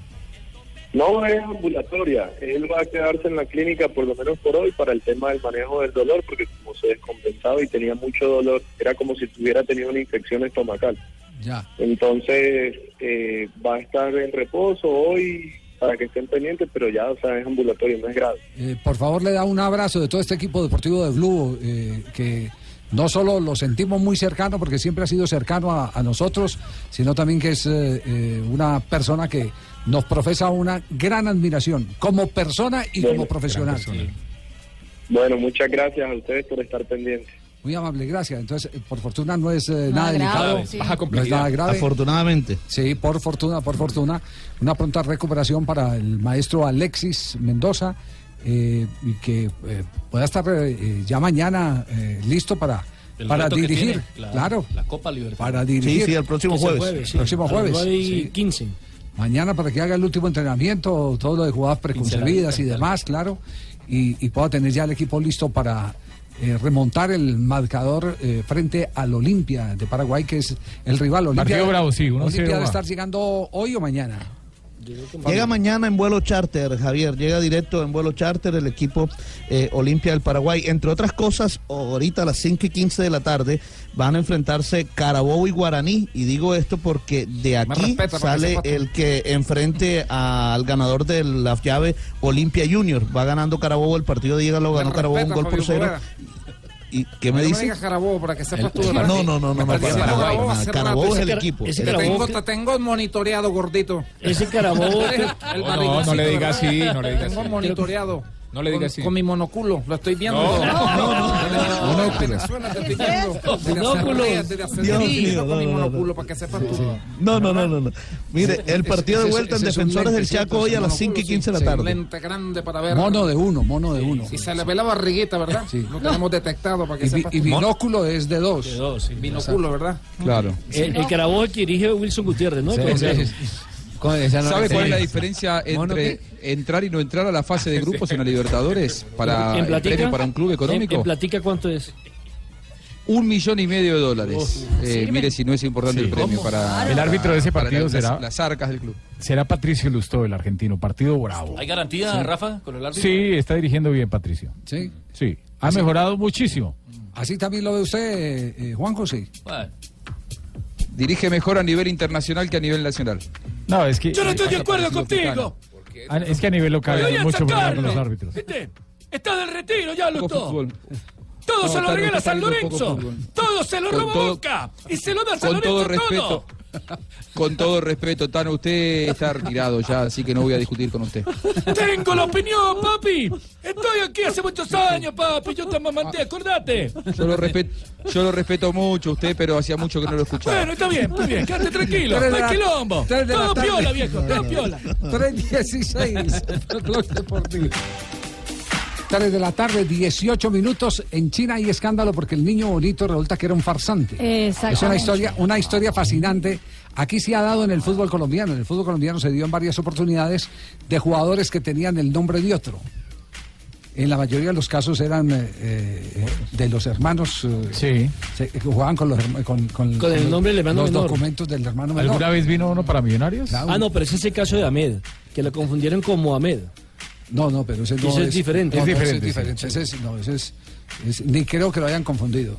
No es ambulatoria, él va a quedarse en la clínica por lo menos por hoy para el tema del manejo del dolor, porque como se descompensaba y tenía mucho dolor, era como si tuviera tenido una infección estomacal.
Ya.
Entonces eh, va a estar en reposo hoy para que estén pendientes, pero ya, o sea, es ambulatorio, no es grave.
Eh, por favor, le da un abrazo de todo este equipo deportivo de Blue, eh, que no solo lo sentimos muy cercano, porque siempre ha sido cercano a, a nosotros, sino también que es eh, eh, una persona que nos profesa una gran admiración como persona y como profesional.
Bueno, muchas gracias a ustedes por estar pendientes.
Muy amable, gracias. Entonces, eh, por fortuna no es eh,
Nada
nada
grave,
delicado,
sí.
no es nada grave.
Afortunadamente.
Sí, por fortuna, por fortuna. Una pronta recuperación para el maestro Alexis Mendoza eh, y que eh, pueda estar eh, ya mañana eh, listo para,
El
para dirigir.
tiene, claro, La Copa Libertadores.
para dirigir.
Sí, sí, el próximo jueves.
jueves, sí.
Próximo jueves. sí.
15.
Mañana para que haga el último entrenamiento, todo lo de jugadas preconcebidas y demás, claro, y, y pueda tener ya el equipo listo para eh, remontar el marcador eh, frente al Olimpia de Paraguay, que es el rival. Olimpia,
Partido bravo, sí, 1-0
Olimpia debe estar llegando hoy o mañana.
Llega mañana en vuelo charter, Javier. Llega directo en vuelo charter el equipo eh, Olimpia del Paraguay. Entre otras cosas, ahorita a las 5 y 15 de la tarde van a enfrentarse Carabobo y Guaraní. Y digo esto porque de aquí sale el que enfrente al ganador de la llave Olimpia Junior. Va ganando Carabobo el partido de llega lo ganó Carabobo un gol por cero. ¿Y qué me
No
dice?
digas Carabobo para que sepas tú.
No, no, no, no, no,
Carabobo
es el equipo.
Tengo, te tengo monitoreado, gordito.
Ese Carabobo
barrigocito,
no le diga
¿verdad?
así, no le diga
Tengo
así.
monitoreado.
No le diga
con,
así.
Con mi monoculo, lo estoy viendo.
No, no,
no,
Monóculo. mío,
con
no,
mi
no, no.
monoculo, para que sepas tú.
No, no, no, no. Mire, el partido de vuelta en Defensores del. Chaco hoy a las
monóculo,
5 y 15 de la
sí.
tarde.
Lente grande para ver.
Mono de uno, mono de uno.
Y se le ve la barriguita, ¿verdad? Lo tenemos detectado para que sepas
y binóculo es de dos.
De dos, sí.
Binóculo, ¿verdad?
Claro.
El, el Carabobo que dirige Wilson Gutiérrez, ¿no?
¿Sabe cuál es la diferencia
¿Mono
entre entrar y no entrar a la fase de grupos en la Libertadores para
¿En
el premio para un club
¿En,
económico?
en platica cuánto es?
Un millón y medio de dólares. Eh, mire si no es importante Sí. el premio para El árbitro de ese partido las- será- las arcas del club.
Será Patricio Lustó, el argentino. Partido bravo.
¿Hay garantía,
Sí.
Rafa, con el árbitro?
Sí, está dirigiendo bien Patricio.
Sí.
Sí. Ha
Así-
mejorado muchísimo.
Así también lo ve usted, eh, eh, Juan José.
Dirige mejor a nivel internacional que a nivel nacional.
No, es que.
Yo no estoy de acuerdo contigo.
Ah, Es que a nivel local hay mucho problema con los árbitros.
¿Viste? Está del retiro, ya todo.
fútbol.
Todo
No,
se lo regala San Lorenzo. Todo se lo roba
todo-
Boca. Y se lo da San
todo
Lorenzo
respeto,
todo.
Con todo respeto, Tano, usted está retirado ya, así que no voy a discutir con usted.
Tengo la opinión, papi. Estoy aquí hace muchos años, papi. Yo te amamanté, acordate.
Yo lo respeto, yo lo respeto mucho a usted, pero hacía mucho que no lo escuchaba.
Bueno, está bien, está bien. Quédate tranquilo.
Tres
No
de
hay
la-
quilombo.
tres de la
Todo piola, viejo. Todo piola.
3.16, Blog Deportivo. 3 de la tarde, 18 minutos. En China hay escándalo porque el niño bonito resulta que era un farsante. Es una historia, una historia fascinante. Aquí se ha dado en el fútbol colombiano. En el fútbol colombiano se dio en varias oportunidades de jugadores que tenían el nombre de otro. En la mayoría de los casos eran eh, eh, de los hermanos. eh, se- que jugaban con, los, con, con-
Con el nombre del hermano
los
menor.
documentos del hermano menor.
¿Alguna vez vino uno para Millonarios?
Ah, no, pero ese es el caso de Ahmed, que lo confundieron con Mohamed.
No, no, pero ese no
Ese es diferente.
no,
Es
no, ese
diferente,
es diferente. Ese es- no, ese es- es- ni creo que lo hayan confundido.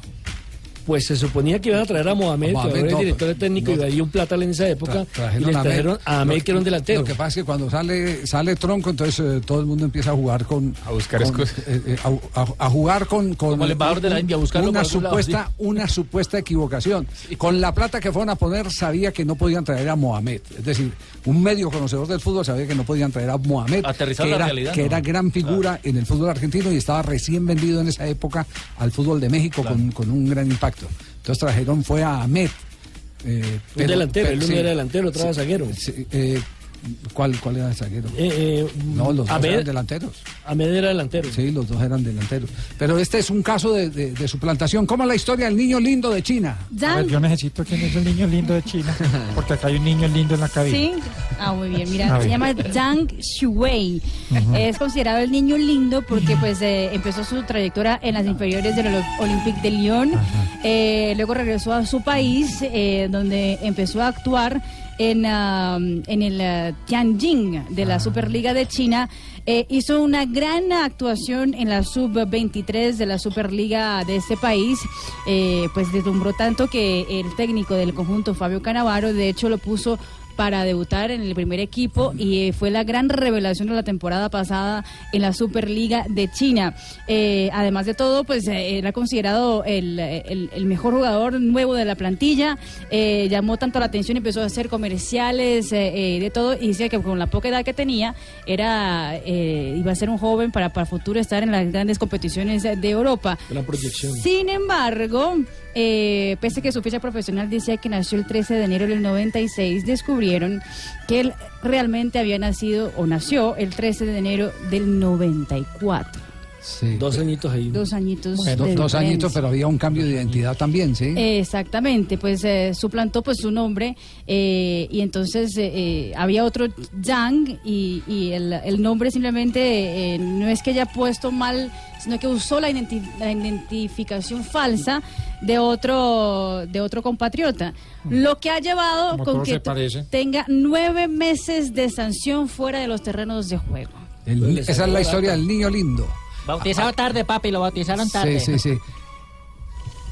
Pues se suponía que iban a traer a Mohamed,
Mohamed,
que ahora
no,
director técnico y daría un plata en esa época.
Tra-
y le trajeron a Ahmed,
Lo-
que era un delantero.
Lo que pasa es que cuando sale sale Tronco, entonces eh, todo el mundo empieza a jugar con. A
buscar excusas.
a, a- a jugar con. con
Como el embajador de la India, buscarlo
una
algún lado,
supuesta, una supuesta equivocación. Con la plata que fueron a poner, sabía que no podían traer a Mohamed. Es decir, un medio conocedor del fútbol sabía que no podían traer a Mohamed,
Aterrizar
que,
la
era,
realidad,
que
¿no?
era gran figura en el fútbol argentino y estaba recién vendido en esa época al fútbol de México con, con un gran impacto. Entonces trajeron, fue a Ahmed. eh,
Un
pero-
delantero,
pero
el uno
sí.
era delantero, el otro
Sí,
zaguero.
sí, eh, ¿cuál, ¿Cuál era el zaguero?
Eh, eh,
no, los dos eran delanteros.
Ahmed era delantero.
Sí, los dos eran delanteros. Pero este es un caso de, de- de suplantación. ¿Cómo es la historia del niño lindo de China?
Zhang-
A ver, yo necesito quién es el niño lindo de China. Porque acá hay un niño lindo en la cabina.
Sí. Ah, muy bien. Mira, se llama Zhang Shuwei.
Ujú.
Es considerado el niño lindo porque pues eh, empezó su trayectoria en las inferiores del Olympique de Lyon. Eh, luego regresó a su país eh, donde empezó a actuar en, ah, en el ah, Tianjin de la Superliga de China. Eh, hizo una gran actuación en la sub-23 de la Superliga de este país, eh, pues deslumbró tanto que el técnico del conjunto, Fabio Canavaro, de hecho lo puso para debutar en el primer equipo y eh, fue la gran revelación de la temporada pasada en la Superliga de China. Eh, además de todo, pues eh, era considerado el, el- el mejor jugador nuevo de la plantilla, eh, llamó tanto la atención, empezó a hacer comerciales, eh, eh, de todo, y decía que con la poca edad que tenía, era eh, iba a ser un joven para, para futuro estar en las grandes competiciones de, Europa.
Una proyección.
Sin embargo, eh, pese a que su fecha profesional decía que nació el 13 de enero del 96, descubrieron que él realmente había nacido o nació el 13 de enero del 94.
Dos añitos ahí.
Dos añitos.
Bueno,
de
dos añitos, pero había un cambio de identidad también, ¿sí?
Exactamente, pues eh, suplantó pues su nombre eh, y entonces eh, eh, había otro Yang y, y el, el nombre simplemente eh, no es que haya puesto mal, sino que usó la, identi- la identificación falsa de otro de otro compatriota, lo que ha llevado
Como
con que tenga nueve meses de sanción fuera de los terrenos de juego.
El- esa es la historia del niño lindo.
Bautizado tarde, papi, lo bautizaron tarde.
Sí, sí, sí.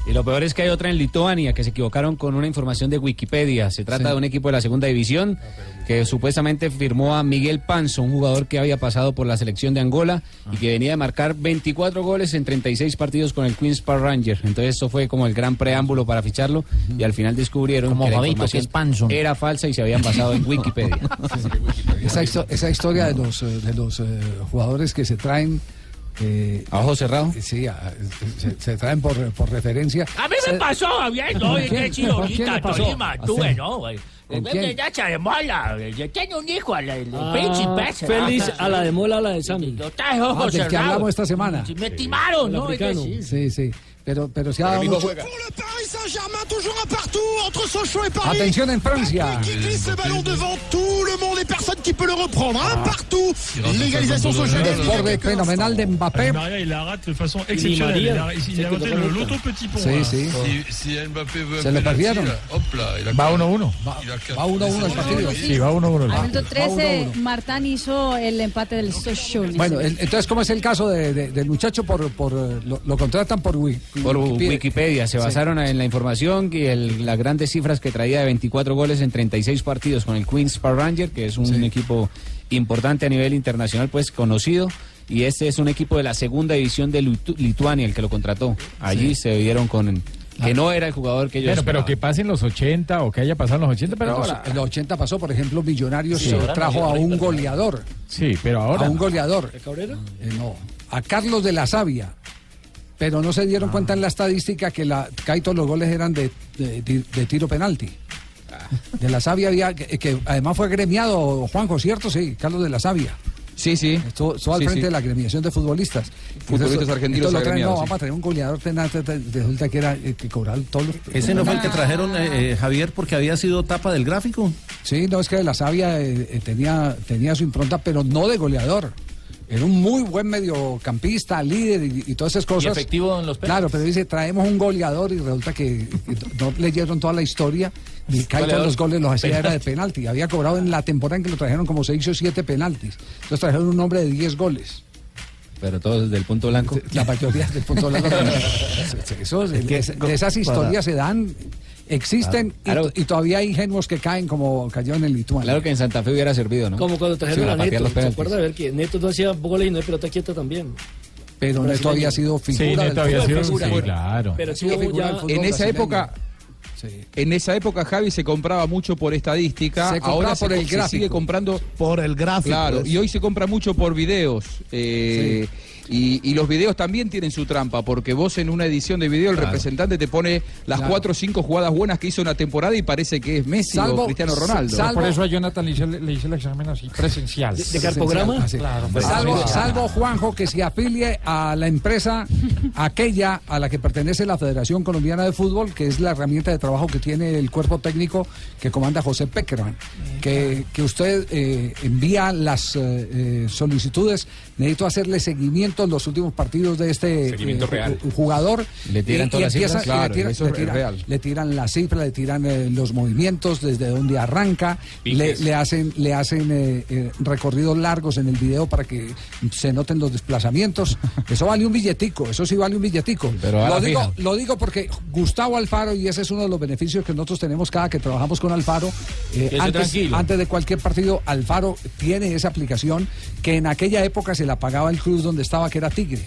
Y lo peor es que hay otra en Lituania que se equivocaron con una información de Wikipedia. Se trata
Sí.
de un equipo de la segunda división que supuestamente firmó a Miguel Panzo, un jugador que había pasado por la selección de Angola y que venía de marcar 24 goles en 36 partidos con el Queens Park Ranger. Entonces eso fue como el gran preámbulo para ficharlo y al final descubrieron
Como
que la información
que es Panzo.
era falsa y se habían basado en Wikipedia.
Esa, histo- esa historia de los, eh, de los eh, jugadores que se traen. Eh,
¿A ojo cerrado?
Sí, a- se, se traen por, por referencia.
A mí me
Se-
pasó, Javier, no,
¿Con
es que chido
¿Con quién
ahorita,
le pasó?
Tolima,
¿A
tuve? ¿no? de Yacha de Mola, yo tengo un hijo, el, el
Ah,
príncipe ese.
feliz
ah,
a la de Mola, a la de Sammy.
Yo traje ojos
Ah, del que hablamos esta semana.
Sí, Me timaron,
El
¿no?
Sí, sí. Pero, pero se ha dado mucho-
Saint-Germain, toujours un partout entre Sochaux et Paris.
Atención en Francia.
Qui glisse le ballon devant tout le monde et personne qui peut le reprendre. Un partout. L'égalisation.
Desborde de Mbappé.
Maria, il la rate de façon
Di
exceptionnelle. Il a,
Maria.
il a raté le- l'auto petit pont.
Sí, sí.
Si, si Mbappé veut
Se
penalty,
perdieron.
là, hop là, il a
Va 1-1.
Va 1-1 el partido.
Sí, va 1-1 el
Al
partido.
minuto 13,
1-1.
Martán hizo el empate del Sochaux.
Bueno, entonces, ¿cómo es el caso de- de- del muchacho? Por, por, lo, lo contratan por,
Por
Wikipedia.
Wikipedia, se
Sí.
basaron en la información y el- las grandes cifras que traía de 24 goles en 36 partidos con el Queens Park Ranger, que es un
Sí.
equipo importante a nivel internacional, pues conocido. Y este es un equipo de la segunda división de Litu- Lituania el que lo contrató. Allí se vieron con que no era el jugador que ellos
Bueno, pero
esperaban.
que pase en los 80 o que haya pasado en los 80, pero
en, los,
ahora.
en los 80 pasó, por ejemplo, Millonarios
Sí.
trajo a un goleador.
Sí, pero ahora.
A un goleador.
Cabrera?
Eh, no, a Carlos de la Sabia. Pero no se dieron cuenta en la estadística que la, casi todos los goles eran de, de- de- de tiro penalti. De la Sabia había, que, que además fue gremiado, Juanjo, ¿cierto? Sí, Carlos de la Sabia.
Sí, sí.
Estuvo, estuvo al
Sí,
frente
sí.
de la gremiación de futbolistas.
Futbolistas
Entonces,
argentinos
lo traen, No,
sí.
vamos a traer un goleador tenaz, te- te- resulta que era eh, que cobraba todos los...
Ese no fue el que trajeron, eh, eh, Javier, porque había sido tapa del gráfico.
Sí, no, es que de la Sabia eh, eh, tenía, tenía su impronta, pero no de goleador. Era un muy buen mediocampista, líder y, y todas esas cosas.
efectivo en los penaltis.
Claro, pero dice, traemos un goleador y resulta que, no leyeron toda la historia y todos los goles los hacía era de
Penalti.
Había cobrado en la temporada en que lo trajeron como seis o siete penaltis. Entonces trajeron un hombre de 10 goles.
Pero todos del punto blanco.
La mayoría del punto blanco. Eso, de esas historias se dan, existen y to- y, todavía hay ingenuos que caen como cayó en el Lituania.
Claro que en Santa Fe hubiera servido, ¿no?
Como cuando trajeron
Sí,
a Neto.
los
¿Se acuerda de ver que Neto no hacía goles y no hay pelota quieta también?
Pero Neto había sido figura
Sí, Neto había sido- sí, claro.
Pero tuvo
figura
ya-
En esa
brasileño.
época, en esa época Javi se compraba mucho por estadística,
Se compraba
ahora
por
se,
el
se
gráfico.
sigue comprando
por el gráfico.
Claro, y hoy se compra mucho por videos. eh, y, y los videos también tienen su trampa, porque vos en una edición de video el
Claro.
representante te pone las
Claro.
cuatro o cinco jugadas buenas que hizo una temporada y parece que es Messi o Cristiano Ronaldo.
Por eso a Jonathan le hice, le hice el examen así, presencial.
¿De- de cartograma?
Ah, sí. Claro,
Salvo, salvo Juanjo que se afilie a la empresa aquella a la que pertenece la Federación Colombiana de Fútbol, que es la herramienta de trabajo que tiene el cuerpo técnico que comanda José Peckerman, que, que usted eh, envía las eh, eh, solicitudes. Necesito hacerle seguimiento en los últimos partidos de este
Seguimiento real.
ju- jugador.
¿Le tiran
Y- y
todas las cifras?
le tiran- le tiran-
real.
le tiran las cifras, le tiran eh, los movimientos, desde donde arranca, le, hacen, le hacen eh, eh, recorridos largos en el video para que se noten los desplazamientos. Eso vale un billetico, eso sí vale un billetico.
Pero a
lo,
la
digo,
fija.
lo digo porque Gustavo Alfaro, y ese es uno de los beneficios que nosotros tenemos cada que trabajamos con Alfaro, eh, antes, antes de cualquier partido, Alfaro tiene esa aplicación que en aquella época se la pagaba el club donde estaba, que era Tigre.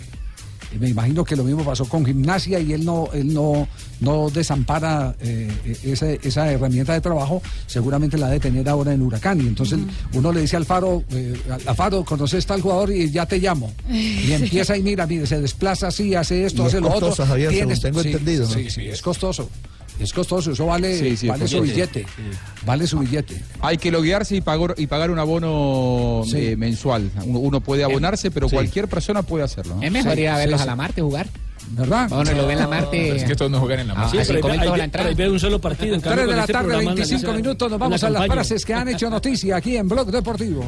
Y me imagino que lo mismo pasó con gimnasia y él no, él no, no desampara eh, esa, esa herramienta de trabajo, seguramente la de tener ahora en Huracán. Y entonces uno le dice al Faro, eh, al Faro, conoces tal jugador y ya te llamo. Y empieza y mira, mire, se desplaza así, hace esto,
Y
hace
es
lo
costoso,
otro.
Javier,
Tienes-
tengo
sí,
entendido, ¿no?
Sí, sí, es costoso. Es costoso, eso vale,
Sí, sí,
vale su billete. Vale su billete.
Hay que loguearse y pagar, y pagar un abono
Sí.
eh, mensual. Uno, uno puede abonarse, pero
Sí.
cualquier persona puede hacerlo. ¿no?
Es mejor ir a verlos
sí,
a la
sí.
Marte jugar.
¿Verdad?
Bueno, lo ven en la Marte.
Es que todos no juegan en la
Ah,
masa.
a
pero
cinco
hay- ver un solo partido. En
3
cambio,
de la
este
tarde,
programa
25
analiza
minutos, nos vamos a las frases que han hecho noticia aquí en Blog Deportivo.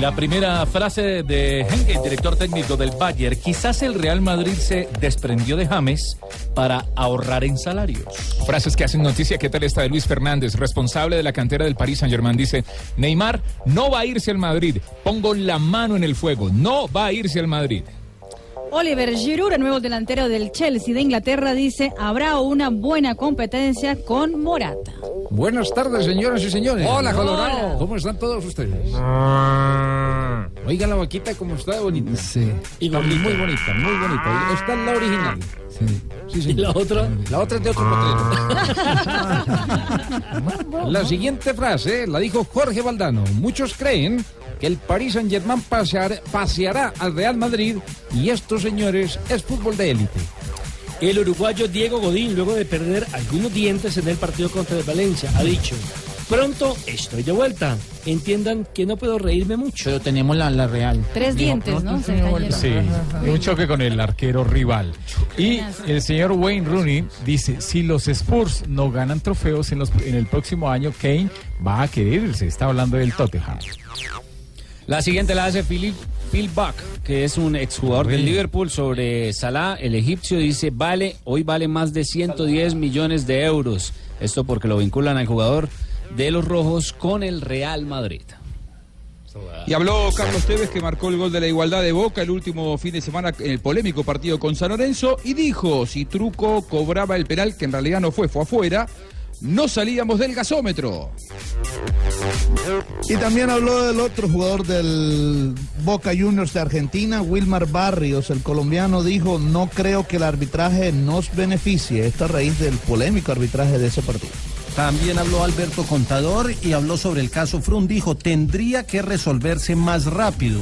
La primera frase de Henke, director técnico del Bayern. Quizás el Real Madrid se desprendió de James para ahorrar en salarios.
Frases que hacen noticia. ¿Qué tal está de Luis Fernández, responsable de la cantera del Paris Saint Germain? Dice, Neymar no va a irse al Madrid. Pongo la mano en el fuego. No va a irse al Madrid.
Oliver Giroud, el nuevo delantero del Chelsea de Inglaterra, dice, habrá una buena competencia con Morata.
Buenas tardes, señoras y señores.
Hola, Colorado.
Hola.
¿Cómo están todos ustedes? Oiga la vaquita como está de bonita.
Sí.
Y muy bonita, muy bonita. Esta es la original. Sí,
¿Y
señor.
la otra?
La otra es de otro potrero. la siguiente frase la dijo Jorge Valdano. Muchos creen que el Paris Saint Germain pasear- paseará al Real Madrid y estos señores es fútbol de élite.
El uruguayo Diego Godín, luego de perder algunos dientes en el partido contra el Valencia, ha dicho, pronto estoy de vuelta. Entiendan que no puedo reírme mucho.
Pero tenemos la, la real.
Tres dientes, ¿no? Se.
Sí, un choque con el arquero rival. Y el señor Wayne Rooney dice, si los Spurs no ganan trofeos en, los, en el próximo año, Kane va a querer irse. Está hablando del Tottenham.
La siguiente la hace Philip, Phil Buck, que es un exjugador del Liverpool sobre Salah, el egipcio, dice, vale, hoy vale más de 110 millones de euros. Esto porque lo vinculan al jugador de los rojos con el Real Madrid.
Y habló Carlos Tevez que marcó el gol de la igualdad de Boca el último fin de semana en el polémico partido con San Lorenzo y dijo, si Truco cobraba el penal, que en realidad no fue, fue afuera, no salíamos del gasómetro.
Y también habló del otro jugador del Boca Juniors de Argentina, Wilmar Barrios. El colombiano dijo, no creo que el arbitraje nos beneficie. Esta a raíz del polémico arbitraje de ese partido.
También habló Alberto Contador y habló sobre el caso Frun. Dijo, tendría que resolverse más rápido.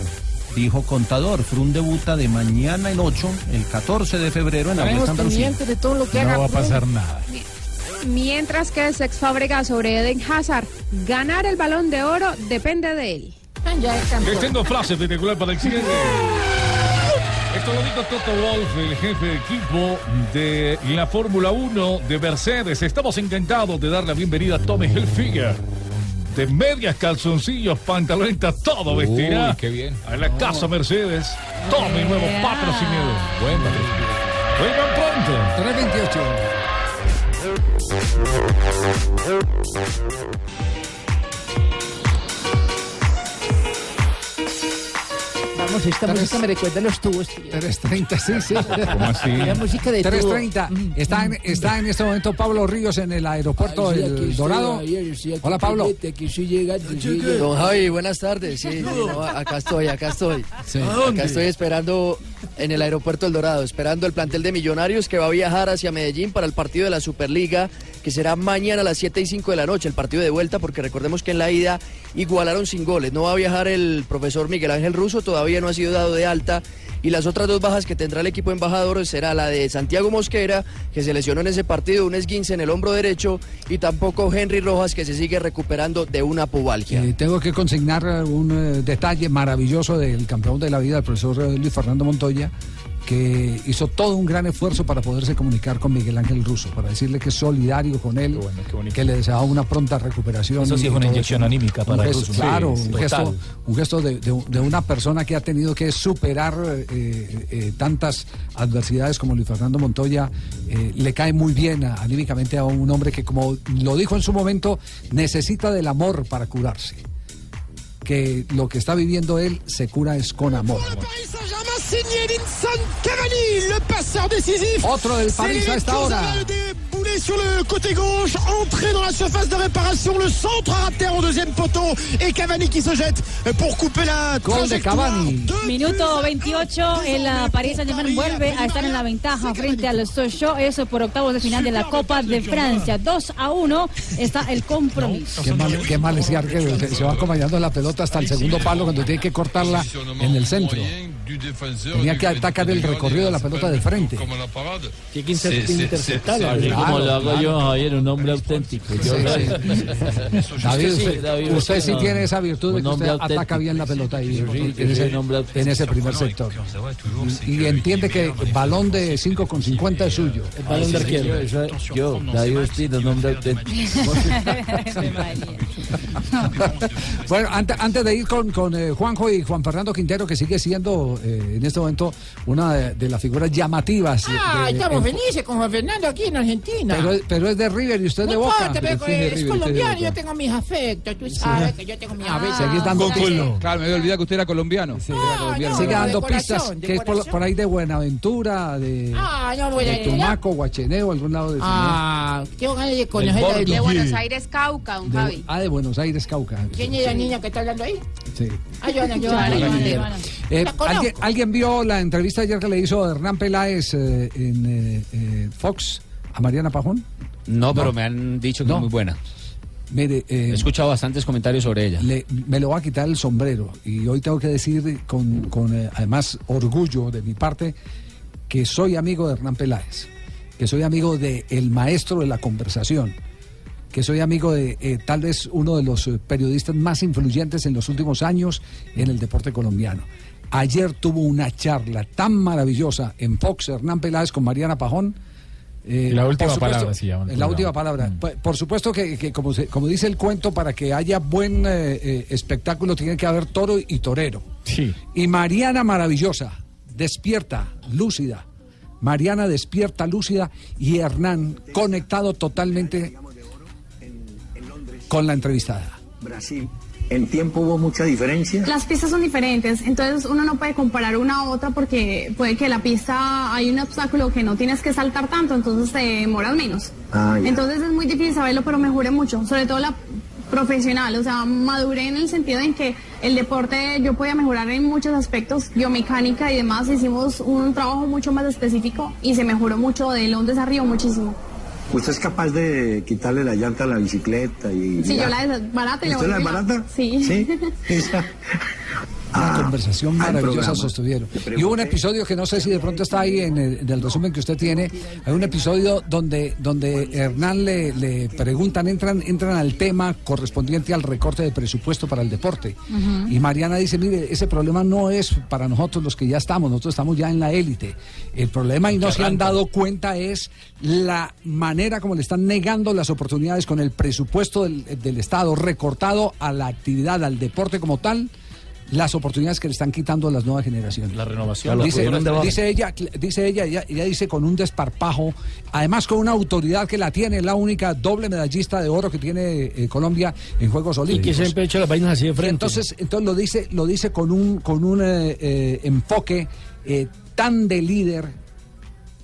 Dijo Contador, Frun debuta de mañana en 8, el 14 de febrero en la
Estaremos
Vuelta a Andalucía.
pendientes de todo lo que haga. Frun.
nada.
Mientras que el ex Fábrega sobre Eden Hazard, ganar el balón de oro depende de él.
Ya es
tengo frase para el siguiente. Esto lo dijo Toto Wolf, el jefe de equipo de la Fórmula 1 de Mercedes. Estamos encantados de dar la bienvenida a Tommy Hilfiger. De medias, calzoncillos, pantalonetas, todo
Uy,
vestirá.
qué bien.
A la casa Mercedes. Tommy, nuevo patrocinador. Buen patrocinador. Vuelvan pronto.
328.
Thank you. Esta música me recuerda a los tubos.
330, sí, sí.
¿Cómo así? La música de tubo.
330. Está en, está en este momento Pablo Ríos en el aeropuerto
Ay, sí,
del
estoy,
Dorado.
Javier, sí, aquí
Hola, Pablo.
Aquí estoy llegando. sí,
Don Javi, buenas tardes. Sí, sí, no, acá estoy, acá estoy.
Sí.
Acá
¿A dónde?
estoy esperando en el aeropuerto El Dorado, esperando el plantel de Millonarios que va a viajar hacia Medellín para el partido de la Superliga, que será mañana a las 7 y 5 de la noche, el partido de vuelta, porque recordemos que en la ida igualaron sin goles. No va a viajar el profesor Miguel Ángel Russo, todavía no ha sido dado de alta. Y las otras dos bajas que tendrá el equipo embajador será la de Santiago Mosquera, que se lesionó en ese partido, un esguince en el hombro derecho, y tampoco Henry Rojas, que se sigue recuperando de una pubalgia.
Tengo que consignar un eh, detalle maravilloso del campeón de la vida, el profesor eh, Luis Fernando Montoya, que hizo todo un gran esfuerzo para poderse comunicar con Miguel Ángel Russo, para decirle que es solidario con él, que le deseaba una pronta recuperación.
Eso sí
y
es una inyección
eso.
anímica para
Un gesto-
Russo.
Claro,
Sí,
un, gesto, un gesto de, de- de una persona que ha tenido que superar eh, eh, tantas adversidades como Luis Fernando Montoya. eh, le cae muy bien a- anímicamente a un hombre que, como lo dijo en su momento, necesita del amor para curarse. Que lo que está viviendo él se cura es con amor. Otro del
Lilian
à esta hora.
Déboulé sur le côté gauche, entré dans la surface de réparation, le centre raté en deuxième poteau et Cavani qui se jette pour couper la
Gol de
trajectoire.
Cavani.
Minuto 28, el ah, Paris Saint-Germain vuelve a estar en la ventaja frente al Sochaux, eso por octavos de final de la Copa de Francia. 2 a 1 está el compromiso.
Qué mal, qué mal es que se, se va acompañando la pelota hasta el segundo palo cuando tiene que cortarla en el centro. Tenía que atacar el recorrido de la pelota de frente.
Tiene que inter- interceptarla.
Así
Claro,
como lo hago yo,
Javier, un hombre auténtico.
Sí, sí. David, usted, usted sí tiene esa virtud de que usted ataca bien la pelota ahí, en, ese, en ese primer sector. Y, y entiende que el balón de 5 con 50 es suyo.
El balón de arquero. Yo, David Ospina, un hombre auténtico.
bueno, antes, antes de ir con, con eh, Juanjo y Juan Fernando Quintero, que sigue siendo eh, en este momento una de, de las figuras llamativas.
Ah,
de-
estamos felices con Juan Fernando aquí en Argentina.
pero, pero es de River y usted es
no
de Boca.
importa, pero
es
es
River,
colombiano,
Boca.
yo tengo mis afectos, tú sabes que yo tengo mis afectos.
Seguís dando pistas.
Claro, me había olvidado que usted era colombiano.
Sí,
Era colombiano.
Sigue
no,
dando
de
pistas,
corazón,
que es por, ahí de Buenaventura, de,
Ah, no, voy a
de Tumaco, Guacheneo, algún lado de
Ah, tengo ganas de conocer.
De Buenos Aires, Cauca, un Javi.
ah, de Buenos Aires, Cauca.
¿Quién es la niña que está hablando ahí?
Sí.
Ah, Joana,
Joana,
Joana.
¿Alguien, alguien vio la entrevista ayer que le hizo Hernán Peláez eh, en eh, eh, Fox a Mariana Pajón?
No, pero me han dicho que
No.
es muy buena.
Mire, eh,
He escuchado bastantes comentarios sobre ella.
le- me lo va a quitar el sombrero y hoy tengo que decir con, con, además orgullo de mi parte que soy amigo de Hernán Peláez, que soy amigo de el maestro de la conversación, que soy amigo de eh, tal vez uno de los periodistas más influyentes en los últimos años en el deporte colombiano. Ayer tuvo una charla tan maravillosa en Fox Hernán Peláez con Mariana Pajón. eh,
La última
por supuesto,
palabra el
La
programa.
última palabra. Por, por supuesto que, que como, se- como dice el cuento, para que haya buen eh, eh, espectáculo tiene que haber toro y torero.
Sí.
Y Mariana maravillosa, despierta, lúcida. Mariana despierta, lúcida y Hernán conectado totalmente con la entrevistada.
Brasil. ¿En tiempo hubo mucha diferencia?
Las pistas son diferentes, entonces uno no puede comparar una a otra porque puede que la pista hay un obstáculo que no tienes que saltar tanto, entonces te demoras menos.
Ah.
Entonces es muy difícil saberlo, pero me juré mucho, sobre todo la profesional, o sea, maduré en el sentido en que el deporte yo podía mejorar en muchos aspectos, biomecánica y demás, hicimos un trabajo mucho más específico y se mejoró mucho de Londres arriba muchísimo.
¿Usted es capaz de quitarle la llanta a la bicicleta y...
Sí,
ya?
yo la desbarato y la
¿Usted la desbarata?
Sí.
Sí.
Una conversación
ah, el
maravillosa sostuvieron. Y hubo un episodio que no sé si de pronto está ahí en el, en el resumen que usted tiene. Hay un episodio donde, donde Hernán le, le preguntan, entran, entran al tema correspondiente al recorte de presupuesto para el deporte. Y Mariana dice, mire, ese problema no es para nosotros los que ya estamos, nosotros estamos ya en la élite. El problema y no se han dado cuenta es la manera como le están negando las oportunidades con el presupuesto del, del Estado recortado a la actividad, al deporte como tal. Las oportunidades que le están quitando a las nuevas generaciones.
La renovación.
Dice,
la pudieron
dice ella, dice ella, ella, ella dice con un desparpajo, además con una autoridad que la tiene, la única doble medallista de oro que tiene eh, Colombia en Juegos
Y
Olímpicos.
que siempre ha hecho las vainas así de frente.
Entonces, entonces lo dice, lo dice con un, con un eh, eh, enfoque eh, tan de líder,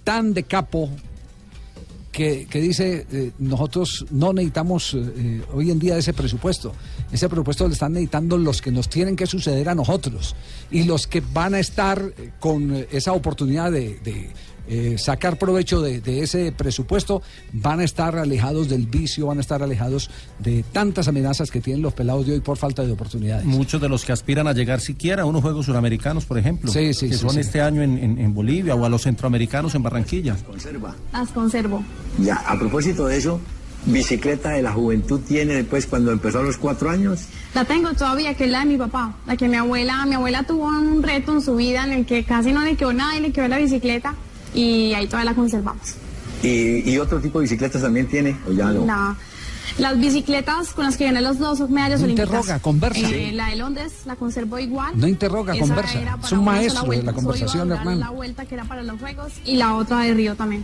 tan de capo, que, que dice eh, nosotros no necesitamos eh, hoy en día ese presupuesto. Ese presupuesto lo están necesitando los que nos tienen que suceder a nosotros y los que van a estar eh, con eh, esa oportunidad de, eh, sacar provecho de, de ese presupuesto van a estar alejados del vicio, van a estar alejados de tantas amenazas que tienen los pelados de hoy por falta de oportunidades.
Muchos de los que aspiran a llegar siquiera a unos Juegos Suramericanos, por ejemplo,
Sí, sí,
que
sí,
son
sí.
este año en, en- en Bolivia o a los centroamericanos en Barranquilla.
Conserva.
Las conservo.
Ya, a propósito de eso, bicicleta de la juventud tiene después cuando empezó a los cuatro años.
La tengo todavía, que es la de mi papá, la que mi abuela, mi abuela tuvo un reto en su vida en el que casi no le quedó nada y le quedó la bicicleta y ahí todavía la conservamos.
Y, y otro tipo de bicicletas también tiene, o ya no.
La- las bicicletas con las que gané los dos medallas
No
olímpicas.
interroga, conversa.
Eh, la de Londres la conservo igual.
No interroga,
Esa
conversa. Es un maestro de la conversación, Hernán.
La vuelta que era para los juegos y la otra de Río también.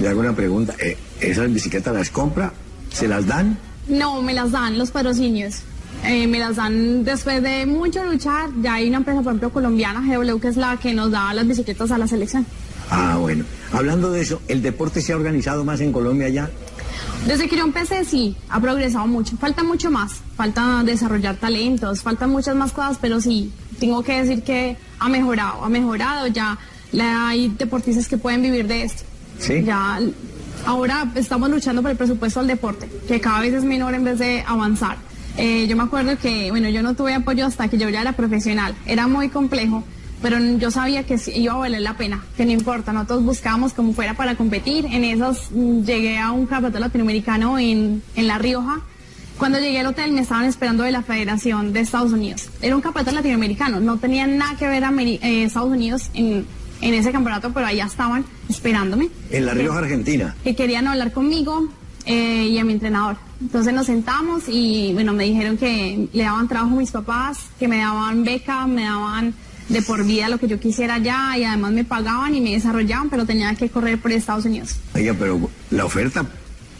Le hago una pregunta, eh, ¿esas bicicletas las compra? ¿Se las dan?
No, me las dan los patrocinios. Eh, me las dan después de mucho luchar. Ya hay una empresa, por ejemplo, colombiana, GW, que es la que nos da las bicicletas a la selección.
Ah, bueno. Hablando de eso, ¿el deporte se ha organizado más en Colombia ya?
Desde que yo empecé, sí, ha progresado mucho. Falta mucho más. Falta desarrollar talentos, faltan muchas más cosas, pero sí, tengo que decir que ha mejorado, ha mejorado. Ya hay deportistas que pueden vivir de esto.
Sí.
Ya, ahora estamos luchando por el presupuesto al deporte, que cada vez es menor en vez de avanzar. Eh, yo me acuerdo que, bueno, yo no tuve apoyo hasta que yo ya era profesional. Era muy complejo, pero yo sabía que iba a valer la pena, que no importa. Nosotros buscábamos como fuera para competir. En esos mm, llegué a un campeonato latinoamericano en, en La Rioja. Cuando llegué al hotel me estaban esperando de la Federación de Estados Unidos. Era un campeonato latinoamericano, no tenía nada que ver a Ameri- eh, Estados Unidos en, en ese campeonato, pero allá estaban esperándome
En La Rioja, Argentina.
que querían hablar conmigo eh, y a mi entrenador. Entonces nos sentamos y bueno, me dijeron que le daban trabajo a mis papás, que me daban beca, me daban de por vida lo que yo quisiera allá y además me pagaban y me desarrollaban, pero tenía que correr por Estados Unidos.
Oiga, pero la oferta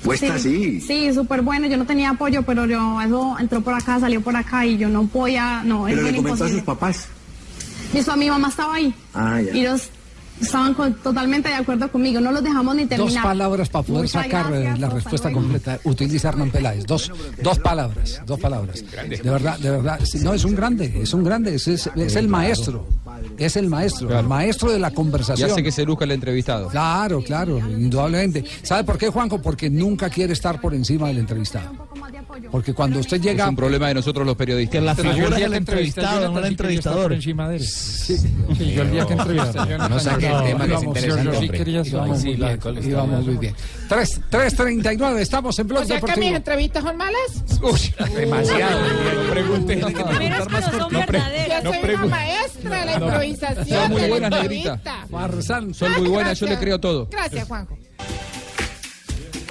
puesta así.
Sí, súper bueno. Yo no tenía apoyo, pero yo, eso entró por acá, salió por acá y yo no podía, no, es
Pero le
bien
comentó a sus
imposible.
papás.
Mi, mi mamá estaba ahí
Ah, ya.
y ellos estaban con- totalmente de acuerdo conmigo. No los dejamos ni
Dos
terminar.
palabras para poder
Muchas
sacar eh,
gracias,
la respuesta
luego.
completa. Utiliza Hernán Peláez. Dos, dos palabras, dos palabras. De verdad, de verdad. No, es un grande, es un grande. Es, es- es el maestro. Es el maestro, el maestro de la
Y
conversación.
hace que se luzca el entrevistado.
Claro, claro, indudablemente. ¿Sabe por qué, Juanjo? Porque nunca quiere estar por encima del entrevistado. Porque cuando usted llega...
Es un problema de nosotros los periodistas.
Que la figura
el día
del entrevistado, no el
sí
entrevistador.
encima de él.
Sí,
yo el día que entrevisté a Jonathan-
No saque el tema que es interesante,
sí.
Íbamos muy bien, íbamos muy bien. Tres- 3.39, estamos en Blog
O sea que mis entrevistas son malas.
Demasiado.
No pregunte.
Yo soy una maestra de la improvisación.
Son muy buenas, negrita. Son muy buenas, yo le creo todo.
Gracias, Juanjo.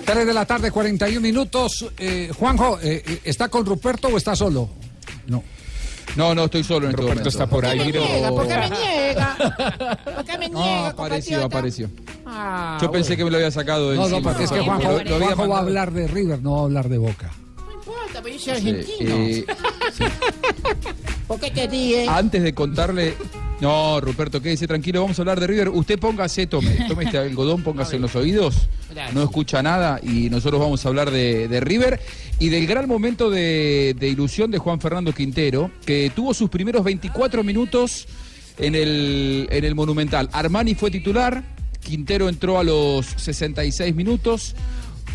3 de la tarde, 41 minutos. Eh, Juanjo, eh, eh, ¿está con Ruperto o está solo? No.
No, no, estoy solo en este
Roberto
momento.
está por ahí.
¿Por qué me niega? ¿Por qué me niega? ¿Por qué me
No,
niega,
apareció,
compatriota?
apareció.
Ah,
Yo pensé que me lo había sacado de
No, no,
encima.
porque es que
Lo-
Juanjo,
lo había
Juanjo va a hablar de River, no va a hablar de Boca.
No importa, pero yo soy
Sí,
argentino.
eh,
¿Por qué te ríes?
antes de contarle No, Ruperto, quédese tranquilo, vamos a hablar de River. Usted póngase, tome, tome este algodón, póngase en los oídos. No escucha nada y nosotros vamos a hablar de, de River y del gran momento de, de ilusión de Juan Fernando Quintero, que tuvo sus primeros 24 minutos en el, en el Monumental. Armani fue titular, Quintero entró a los 66 minutos.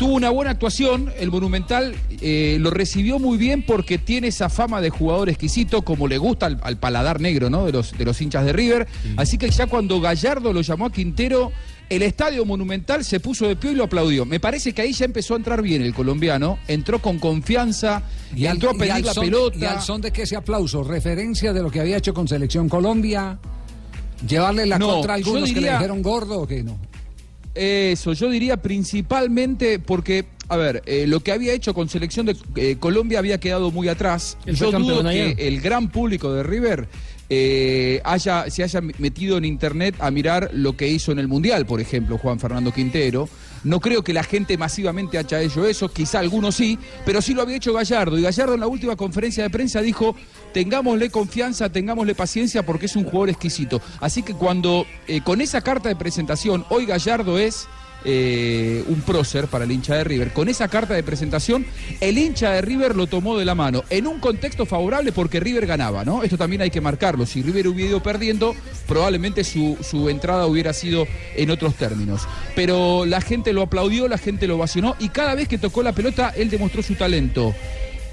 Tuvo una buena actuación, el Monumental eh, lo recibió muy bien porque tiene esa fama de jugador exquisito, como le gusta al, al paladar negro ¿no? de, los, de los hinchas de River. Así que ya cuando Gallardo lo llamó a Quintero, el estadio Monumental se puso de pie y lo aplaudió. Me parece que ahí ya empezó a entrar bien el colombiano, entró con confianza,
Y al,
entró a
y
pedir
al
la
son,
pelota.
y al son de que ese aplauso, referencia de lo que había hecho con Selección Colombia, llevarle la
No,
contra a algunos que le dijeron gordo o que no.
Eso, yo diría principalmente porque, a ver, eh, lo que había hecho con selección de eh, Colombia había quedado muy atrás. Yo dudo
allá.
que el gran público de River eh, haya, se haya metido en internet a mirar lo que hizo en el Mundial, por ejemplo, Juan Fernando Quintero. No creo que la gente masivamente haya hecho eso, quizá algunos sí, pero sí lo había hecho Gallardo. Y Gallardo en la última conferencia de prensa dijo, tengámosle confianza, tengámosle paciencia porque es un jugador exquisito. Así que cuando eh, con esa carta de presentación, hoy Gallardo es eh, un prócer para el hincha de River. Con esa carta de presentación, el hincha de River lo tomó de la mano en un contexto favorable porque River ganaba, ¿no? Esto también hay que marcarlo. Si River hubiera ido perdiendo, probablemente su, su entrada hubiera sido en otros términos. Pero la gente lo aplaudió, la gente lo vacionó y cada vez que tocó la pelota, él demostró su talento.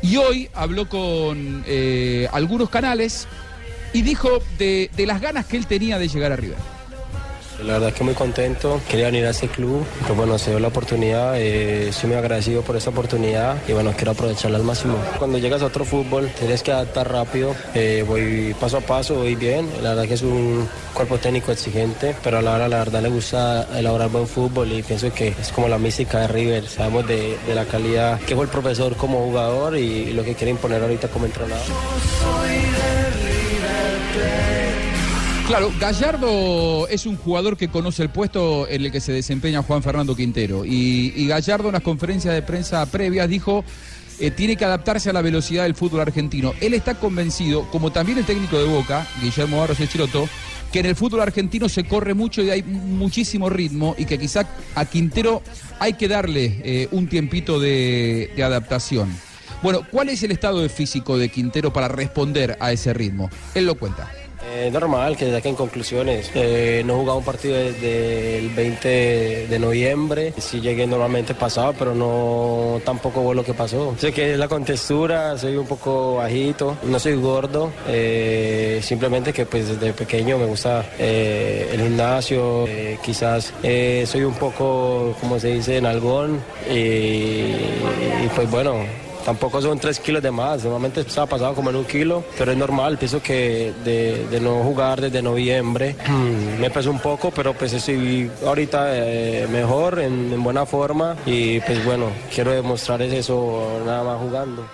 Y hoy habló con eh, algunos canales y dijo de, de las ganas que él tenía de llegar a River.
La verdad que muy contento, quería venir a este club, pues bueno, se dio la oportunidad, eh, muy agradecido por esta oportunidad y bueno, quiero aprovecharla al máximo. Cuando llegas a otro fútbol tienes que adaptar rápido, eh, voy paso a paso, voy bien, la verdad que es un cuerpo técnico exigente, pero a la hora la verdad le gusta elaborar buen fútbol y pienso que es como la mística de River, sabemos de, de la calidad que fue el profesor como jugador y lo que quiere imponer ahorita como entrenador.
Claro, Gallardo es un jugador que conoce el puesto en el que se desempeña Juan Fernando Quintero. Y, Gallardo en las conferencias de prensa previas dijo eh, tiene que adaptarse a la velocidad del fútbol argentino. Él está convencido, como también el técnico de Boca, Guillermo Barros Echiroto, que en el fútbol argentino se corre mucho y hay muchísimo ritmo y que quizá a Quintero hay que darle eh, un tiempito de, de adaptación. Bueno, ¿cuál es el estado de físico de Quintero para responder a ese ritmo? Él lo cuenta.
Eh, normal que saquen conclusiones. Eh, no he jugado un partido desde el 20 de noviembre. Sí llegué normalmente pasado, pero no tampoco fue lo que pasó. Sé que es la contextura, soy un poco bajito, no soy gordo. eh, simplemente que pues desde pequeño me gusta eh, el gimnasio. quizás soy un poco, como se dice, en algón. Y pues bueno, Tampoco son tres kilos de más, normalmente estaba pasado como en un kilo, pero es normal, pienso que de, de no jugar desde noviembre me pesó un poco, pero pues estoy ahorita eh, mejor, en, en buena forma. Y pues bueno, quiero demostrar eso nada más jugando.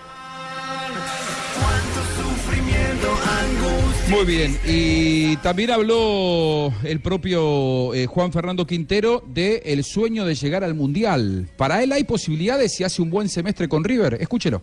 Muy bien, y también habló el propio eh, Juan Fernando Quintero de el sueño de llegar al Mundial. Para él hay posibilidades si hace un buen semestre con River. Escúchelo.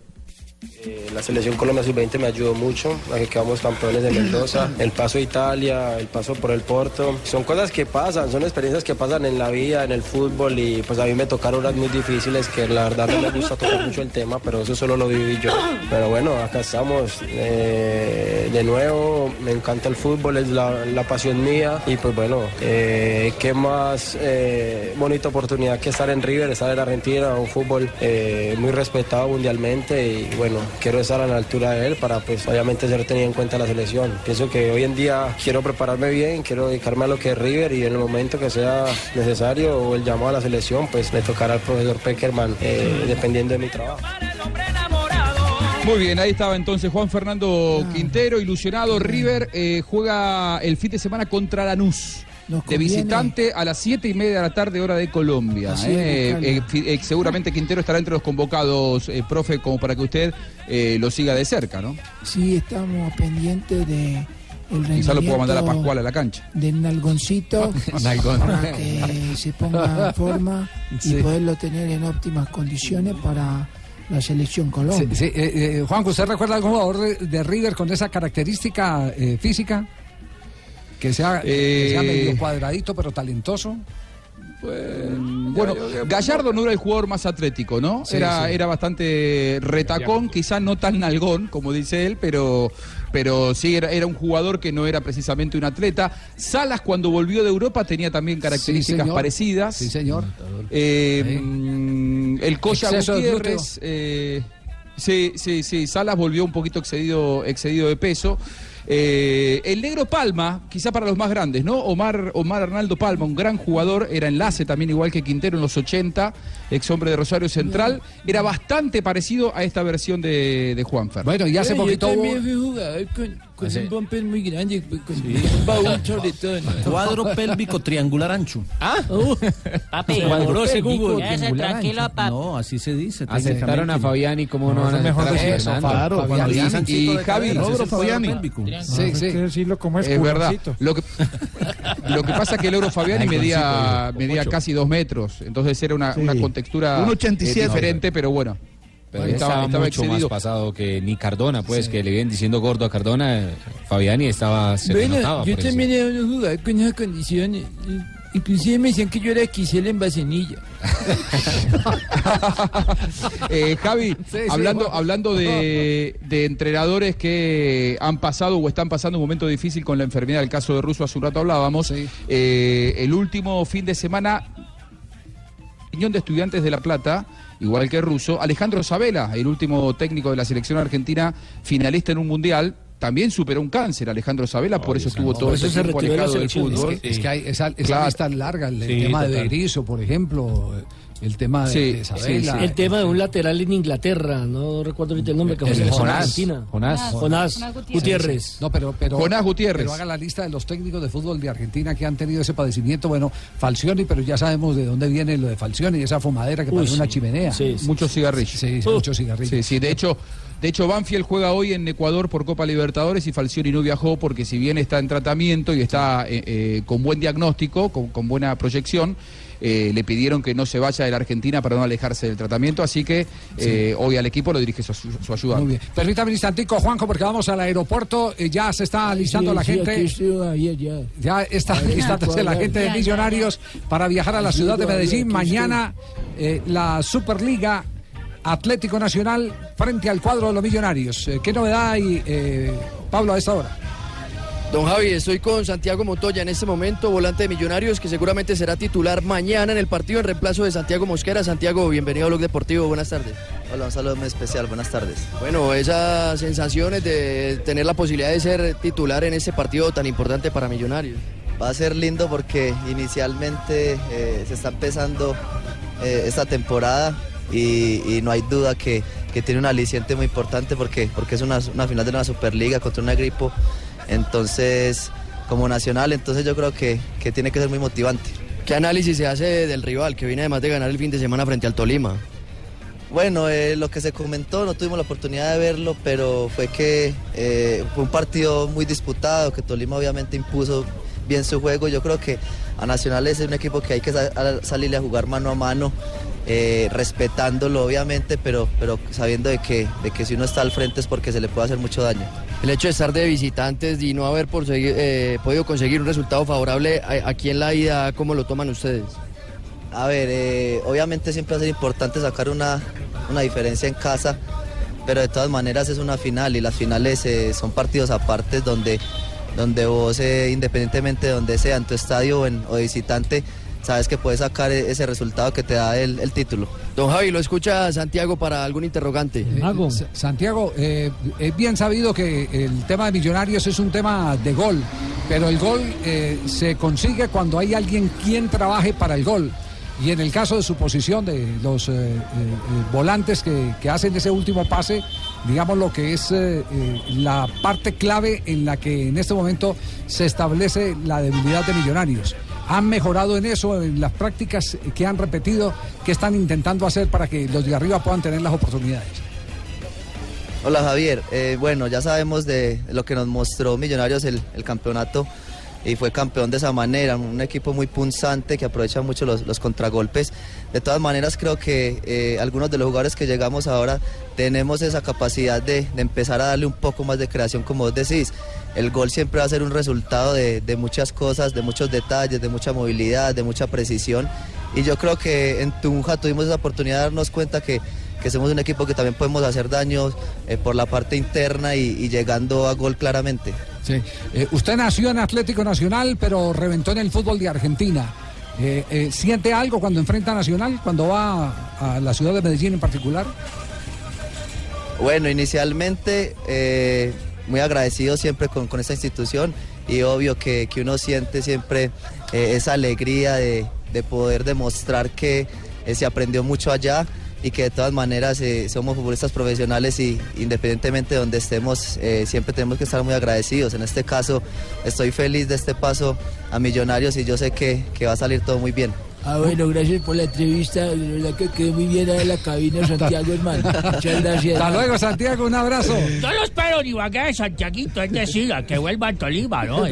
Eh, la selección Colombia Sub-20 me ayudó mucho a que quedamos campeones de Mendoza. El paso a Italia, el paso por el Porto. Son cosas que pasan, son experiencias que pasan en la vida, en el fútbol y pues a mí me tocaron unas muy difíciles que la verdad no me gusta tocar mucho el tema, pero eso solo lo viví yo. Pero bueno, acá estamos eh, de nuevo, me encanta el fútbol, es la, pasión mía y pues bueno, eh, qué más bonita oportunidad que estar en River, estar en Argentina, un fútbol muy respetado mundialmente y bueno, quiero estar a la altura de él para pues obviamente ser tenido en cuenta la selección. Pienso que hoy en día quiero prepararme bien, quiero dedicarme a lo que es River y en el momento que sea necesario o el llamado a la selección, pues me tocará al profesor Peckerman eh, dependiendo de mi trabajo.
Muy bien, ahí estaba entonces Juan Fernando Quintero, ilusionado. River eh, juega el fin de semana contra Lanús. De visitante a las siete y media de la tarde, hora de Colombia. Eh. Eh, eh, seguramente Quintero estará entre los convocados, profe, como para que usted lo siga de cerca, ¿no?
Sí, estamos pendientes de
Quizá lo pueda mandar a Pascual a la cancha.
del nalgoncito para que se ponga en forma
Sí.
y poderlo tener en óptimas condiciones para la selección Colombia.
Sí, sí, eh, eh, Juan, ¿usted recuerda algún jugador de, de River con esa característica eh, física? Que sea, que sea
Eh,
medio cuadradito, pero talentoso.
Bueno, Gallardo no era el jugador más atlético, ¿no?
Sí,
era,
sí.
era bastante retacón, quizás no tan nalgón, como dice él, pero, pero sí era, era un jugador que no era precisamente un atleta. Salas, cuando volvió de Europa, tenía también características parecidas.
Sí, señor.
Eh, el Coya Gutiérrez. eh, sí, sí, sí. Salas volvió un poquito excedido, excedido de peso. Eh, el negro Palma, quizá para los más grandes, ¿no? Omar, Omar Arnaldo Palma, un gran jugador, era enlace también igual que Quintero en los 80, ex hombre de Rosario Central, era bastante parecido a esta versión de, de Juanfer.
Bueno, y hace poquito hubo-
con, un bumper muy grande, con un baúl sobre todo. ¿no?
Cuadro pélvico triangular ancho.
Ah,
Papi,
Cuadro
demorose
pélvico
Google.
triangular
Quédese tranquilo,
ancho.
papi.
No, así se dice.
Aceptaron a Fabiani, ¿cómo no, van a
mejor
aceptar a
decir eso,
Fernando?
claro, cuando dicen
Y
de
Javi,
cadera, ese es el cuadro
Fabiani.
pélvico.
Sí,
Hay
sí.
que decirlo como es,
Es verdad.
culoncito.
Lo que, lo que pasa es que el Euro Fabiani medía, medía casi dos metros, entonces era una,
Sí.
una contextura
Un
eh,
87.
diferente, pero bueno.
Pero
Bueno,
estaba, mucho
excedido.
más pasado que ni Cardona, pues, que le vienen diciendo gordo a Cardona. eh, Fabiani estaba, se
Bueno,
notaba.
yo también era un jugador con esas condiciones. Inclusive me decían que yo era Quisel en Bacenilla.
Eh, Javi,
sí,
hablando,
bueno.
hablando de, de entrenadores que han pasado o están pasando un momento difícil con la enfermedad, el caso de Russo hace un rato hablábamos, eh, el último fin de semana, opinión de estudiantes de La Plata, igual que Russo, Alejandro Sabela, el último técnico de la selección argentina, finalista en un mundial, también superó un cáncer, Alejandro Sabela, por eso estuvo todo ese tiempo alejado del fútbol.
Es que, es que hay esa, esa
Claro.
lista larga, el,
Sí,
tema de. Berizzo, por ejemplo, el tema de,
Sí,
de Isabela.
El tema de un lateral en Inglaterra, no recuerdo ahorita el nombre, que
El
fue
Jonás.
Argentina.
Jonás.
Jonás,
Jonás
Gutiérrez.
No, pero, pero,
Jonás Gutiérrez.
Pero haga la lista de los técnicos de fútbol de Argentina que han tenido ese padecimiento. Bueno, Falcioni, pero ya sabemos de dónde viene lo de Falcioni, esa fumadera que
Uy,
parece una
sí.
chimenea.
Muchos cigarrillos.
Sí, sí, muchos cigarrillos.
Sí, sí, de hecho, de hecho Banfield juega hoy en Ecuador por Copa Libertadores y Falcioni no viajó porque si bien está en tratamiento y está eh, eh, con buen diagnóstico, con, con buena proyección, eh, le pidieron que no se vaya de la Argentina para no alejarse del tratamiento, así que eh, hoy al equipo lo dirige su, su ayudante.
Muy bien. Permítame un instantico, Juanjo, porque vamos al aeropuerto. eh, ya se está alistando
Sí,
la
sí,
gente.
estoy, ya.
Ya está alistándose la gente de Millonarios para viajar a la ciudad de Medellín. Mañana eh, la Superliga Atlético Nacional frente al cuadro de los Millonarios. ¿Qué novedad hay, eh, Pablo, a esta hora?
Don Javi, estoy con Santiago Montoya en este momento, volante de Millonarios, que seguramente será titular mañana en el partido en reemplazo de Santiago Mosquera. Santiago, bienvenido a Blog Deportivo, buenas tardes.
Hola, un saludo muy especial, buenas tardes.
Bueno, esas sensaciones de tener la posibilidad de ser titular en este partido tan importante para Millonarios.
Va a ser lindo porque inicialmente eh, se está empezando eh, esta temporada y, y no hay duda que, que tiene un aliciente muy importante porque, porque es una, una final de una Superliga contra un equipo, entonces como nacional, entonces yo creo que, que tiene que ser muy motivante.
¿Qué análisis se hace del rival que viene además de ganar el fin de semana frente al Tolima?
Bueno, eh, lo que se comentó, no tuvimos la oportunidad de verlo, pero fue que eh, fue un partido muy disputado, que Tolima obviamente impuso bien su juego. Yo creo que a Nacional es un equipo que hay que salirle a jugar mano a mano, eh, respetándolo obviamente, pero, pero sabiendo de que, de que si uno está al frente es porque se le puede hacer mucho daño.
El hecho de estar de visitantes y no haber por eh, podido conseguir un resultado favorable a- aquí en la ida, ¿cómo lo toman ustedes?
A ver, eh, obviamente siempre va a ser importante sacar una, una diferencia en casa, pero de todas maneras es una final y las finales eh, son partidos aparte donde, donde vos, eh, independientemente de donde sea, en tu estadio o, en- o de visitante, sabes que puedes sacar e- ese resultado que te da el, el título.
Don Javi, lo escucha Santiago para algún interrogante.
Sa- Santiago, eh, es bien sabido que el tema de Millonarios es un tema de gol, pero el gol eh, se consigue cuando hay alguien quien trabaje para el gol. Y en el caso de su posición de los eh, eh, eh, volantes que, que hacen ese último pase, digamos lo que es eh, eh, la parte clave en la que en este momento se establece la debilidad de Millonarios. ¿Han mejorado en eso, en las prácticas que han repetido, que están intentando hacer para que los de arriba puedan tener las oportunidades?
Hola Javier, Eh, bueno, ya sabemos de lo que nos mostró Millonarios el, campeonato y fue campeón de esa manera, un equipo muy punzante que aprovecha mucho los, los contragolpes. De todas maneras creo que eh, algunos de los jugadores que llegamos ahora tenemos esa capacidad de, de empezar a darle un poco más de creación, como vos decís. El gol siempre va a ser un resultado de, de muchas cosas, de muchos detalles, de mucha movilidad, de mucha precisión. Y yo creo que en Tunja tuvimos esa oportunidad de darnos cuenta que, que somos un equipo que también podemos hacer daños eh, por la parte interna y, y llegando a gol claramente.
Sí. Eh, usted nació en Atlético Nacional, pero reventó en el fútbol de Argentina. Eh, ¿Siente algo cuando enfrenta a Nacional, cuando va a la ciudad de Medellín en particular?
Bueno, inicialmente muy agradecido siempre con, con esta institución y obvio que, que uno siente siempre eh, esa alegría de, de poder demostrar que eh, se aprendió mucho allá y que de todas maneras eh, somos futbolistas profesionales y independientemente de donde estemos siempre tenemos que estar muy agradecidos. En este caso estoy feliz de este paso a Millonarios y yo sé que, que va a salir todo muy bien.
Ah, bueno, gracias por la entrevista. La verdad que quedé muy bien ahí en la cabina, Santiago, hermano. Muchas gracias.
Hasta luego, Santiago, un abrazo.
Yo lo espero en Ibagué, Santiaguito, es decir, a que vuelva a Tolima, ¿no?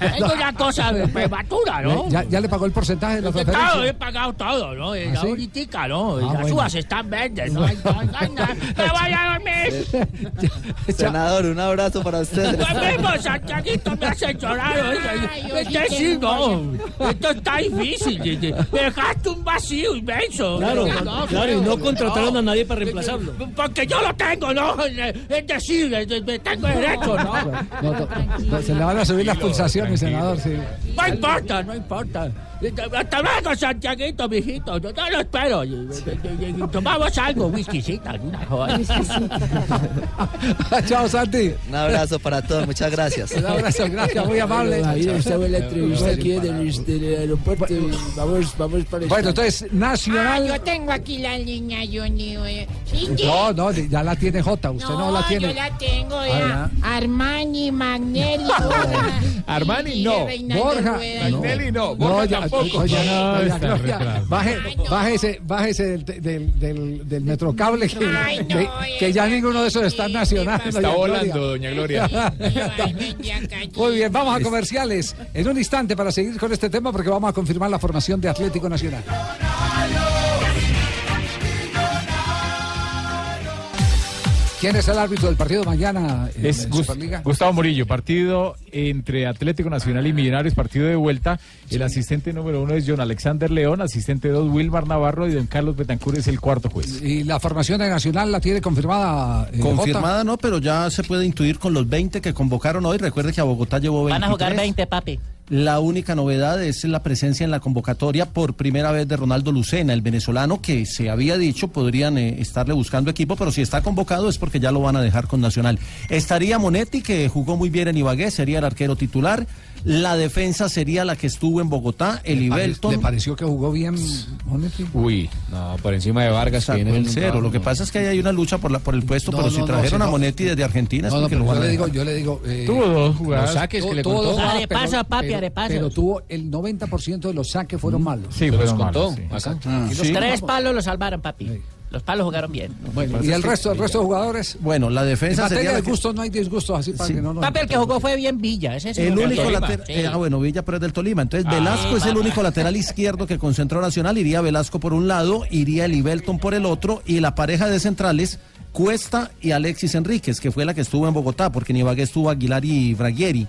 Es una cosa prematura, ¿no?
¿Ya, ya le pagó el porcentaje de la
Claro, he pagado todo, ¿no?
¿Ah,
La
sí?
ahorita, ¿no?
Ah,
Las
bueno.
uvas están verdes, ¿no? Ay, ay, ay, ay, ¡Me voy a dormir!
Senador, un abrazo para usted.
Nos vemos, Santiaguito, me hace llorar. oiga. Este sí, no. Esto está difícil. Dejaste un vacío inmenso.
Claro,
No,
claro, y no contrataron a nadie para reemplazarlo.
Porque yo lo tengo, ¿no? Es decir, tengo derecho, ¿no?
No, no, no, se le van a subir las pulsaciones, senador. Sí.
No importa, no importa. Hasta luego, Santiaguito, mijito. Yo, yo lo espero. Tomamos algo, whiskycita, una joda.
Chao, Santi.
Un abrazo para todos, muchas gracias.
Un abrazo, gracias, muy amable.
Ahí estaba la entrevista aquí en el, en el aeropuerto. Vamos, vamos para
Bueno, entonces,
Ah,
Nacional.
yo tengo aquí la línea, Johnny.
No, no, ya la tiene Jota, usted no, la tiene.
yo la tengo,
Ah,
ya. Armani, Magnelli, Borja.
Armani no, Borja. Magnelli
no,
No, ya, oye,
No,
doña
está
Gloria,
retrasado.
baje, bájese, bájese del, del, del, del metrocable que, que, que ya ninguno de esos está nacional.
Está volando, doña Gloria.
Muy bien, vamos a comerciales en un instante para seguir con este tema porque vamos a confirmar la formación de Atlético Nacional. ¿Quién es el árbitro del partido mañana en
Es
la
Gus-
Superliga?
Gustavo Murillo, partido entre Atlético Nacional y Millonarios, partido de vuelta. El asistente número uno es John Alexander León, asistente dos Wilmar Navarro y don Carlos Betancur es el cuarto juez.
¿Y la formación de Nacional la tiene confirmada? eh,
Confirmada
Jota?
no, pero ya se puede intuir con los 20 que convocaron hoy. Recuerde que a Bogotá llevó 23.
Van a jugar 20, papi.
La única novedad es la presencia en la convocatoria por primera vez de Ronaldo Lucena, el venezolano que se había dicho podrían eh, estarle buscando equipo, pero si está convocado es porque ya lo van a dejar con Nacional. Estaría Monetti, que jugó muy bien en Ibagué, sería el arquero titular. La defensa sería la que estuvo en Bogotá, el
¿Le pare-
Ibelton.
¿Le pareció que jugó bien Monetti?
Uy, no, por encima de Vargas. viene
el cero. Lo que
no.
pasa es que ahí hay una lucha por, la, por el puesto,
No,
pero
no,
si
no,
trajeron
si
a
no-
Monetti desde Argentina es
No, no,
porque
pero
lo van
yo
a
le digo, yo le digo. eh,
Tuvo dos jugadas.
Los saques que le
tuvo
contó.
dos jugadas,
Arepaso,
pero-
papi,
pero- tuvo el 90% de los saques fueron malos.
Sí,
Se los
fueron
contó
sí.
acá.
Ah,
Sí.
sí.
Tres palos los salvaron, papi. Los palos jugaron bien.
Bueno, y el resto, el resto de jugadores.
Bueno, la
En
defensa
materia
sería
de
que-
no hay disgustos así para
Sí.
que no nos
Papi, el que jugó fue bien Villa. Ese sí
El único lateral.
Sí.
ah, bueno, Villa, pero es del Tolima. Entonces,
Ah,
Velasco es el único lateral izquierdo que concentró Nacional. Iría Velasco por un lado, iría el Ibelton por el otro. Y la pareja de centrales, Cuesta y Alexis Enríquez, que fue la que estuvo en Bogotá, porque en Ibagué estuvo Aguilar y Braguieri.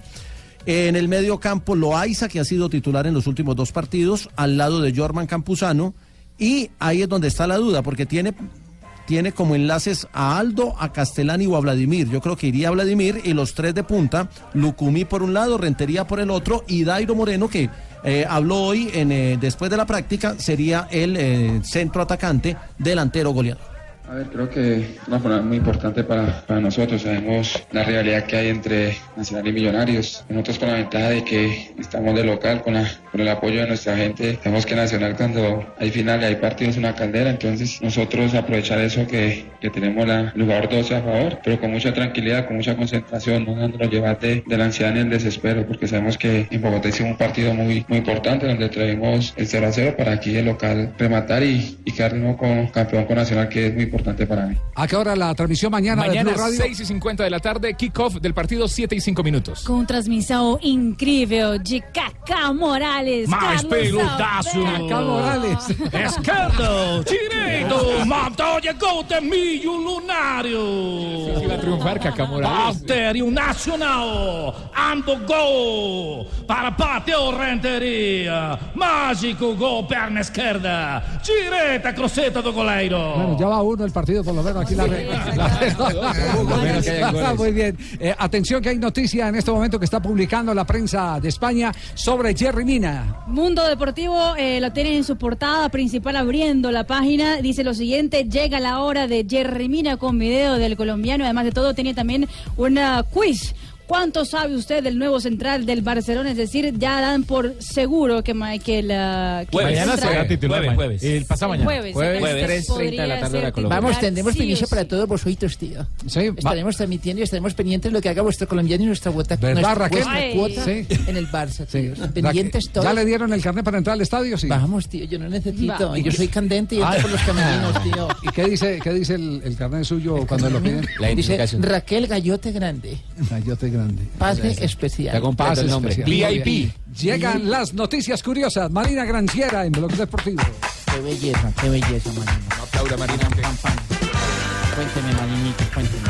En el medio campo, Loaiza, que ha sido titular en los últimos dos partidos, al lado de Jorman Campuzano. Y ahí es donde está la duda, porque tiene tiene como enlaces a Aldo, a Castellani o a Vladimir. Yo creo que iría a Vladimir y los tres de punta, Lucumí por un lado, Rentería por el otro y Dairo Moreno que eh, habló hoy en, eh, después de la práctica, sería el eh, centro atacante delantero goleador.
A ver, creo que una jornada muy importante para, nosotros. Sabemos la rivalidad que hay entre Nacional y Millonarios. Nosotros con la ventaja de que estamos de local, con, la, con el apoyo de nuestra gente. Sabemos que Nacional cuando hay finales, hay partidos, es una caldera. Entonces nosotros aprovechar eso que, tenemos la, el jugador 12 a favor, pero con mucha tranquilidad, con mucha concentración, no dándonos llevar de, de la ansiedad ni el desespero, porque sabemos que en Bogotá hicimos un partido muy, importante donde traemos el 0 a 0 para aquí el local rematar y, y quedar de nuevo con campeón con Nacional, que es muy importante. Importante para mí.
¿A qué hora la transmisión mañana, de
Mañana
Blue Radio?
6 y 50 de la tarde, kickoff del partido 7 y 5 minutos.
Com transmissão incrível de Cacá Morales.
Mais
Carlos
pelutaço!
Alberto.
Cacá Morales.
Esquerdo, direito, Montoya gol de Milho Lunário.
Sí, va a triunfar Cacá Morales.
Valtério Nacional, ando gol para Pateo Renteria. Mágico gol, perna esquerda, direita, cruzeta do goleiro.
Bueno, ya va uno el partido, por lo menos aquí la,
hayan goles.
Muy bien. Eh, atención que hay noticia en este momento que está publicando la prensa de España sobre Jerry Mina.
Mundo Deportivo eh, lo tiene en su portada principal abriendo la página. Dice lo siguiente, llega la hora de Jerry Mina con video del colombiano. Además de todo, tiene también una quiz. ¿Cuánto sabe usted del nuevo central del Barcelona? Es decir, ya dan por seguro que, que la... que
Jueves.
el
Mañana
central-
será titular.
Jueves, jueves.
El pasado mañana.
Jueves,
Jueves,
entonces
3:30 de la tarde hora Colombia.
Vamos, tendremos
sí
primicia
sí.
para todos vosotros, tío.
Sí,
Estaremos transmitiendo y estaremos pendientes de lo que haga vuestro colombiano y nuestra cuota,
¿Verdad,
nuestra,
Ay.
cuota
Sí.
en el Barça,
Sí.
tío. Pendientes
¿Ya
todos.
le dieron el carnet para entrar al estadio? Sí.
Vamos, tío, yo no necesito.
Va.
Yo soy candente y entro por los camerinos, tío.
¿Y qué dice, qué dice el, el carnet suyo cuando lo piden?
La
Dice. Raquel Gallote Grande.
Gallote grande.
Pase
Está
especial.
completo
Pase
el nombre.
especial.
VIP.
Llegan las noticias curiosas. Marina Granciera en Blog Deportivo.
Qué belleza, qué belleza, Marina.
Aplauda, Marina.
Cuénteme, Marinita, cuénteme.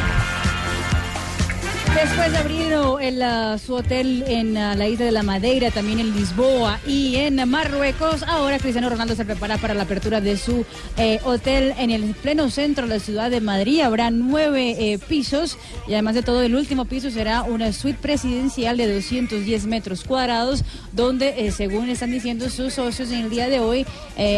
Después de abrir oh, el, ah, su hotel en ah, la isla de la Madeira, también en Lisboa y en Marruecos, ahora Cristiano Ronaldo se prepara para la apertura de su eh, hotel en el pleno centro de la ciudad de Madrid. Habrá nueve eh, pisos y además de todo el último piso será una suite presidencial de 210 metros cuadrados, donde eh, según están diciendo sus socios en el día de hoy,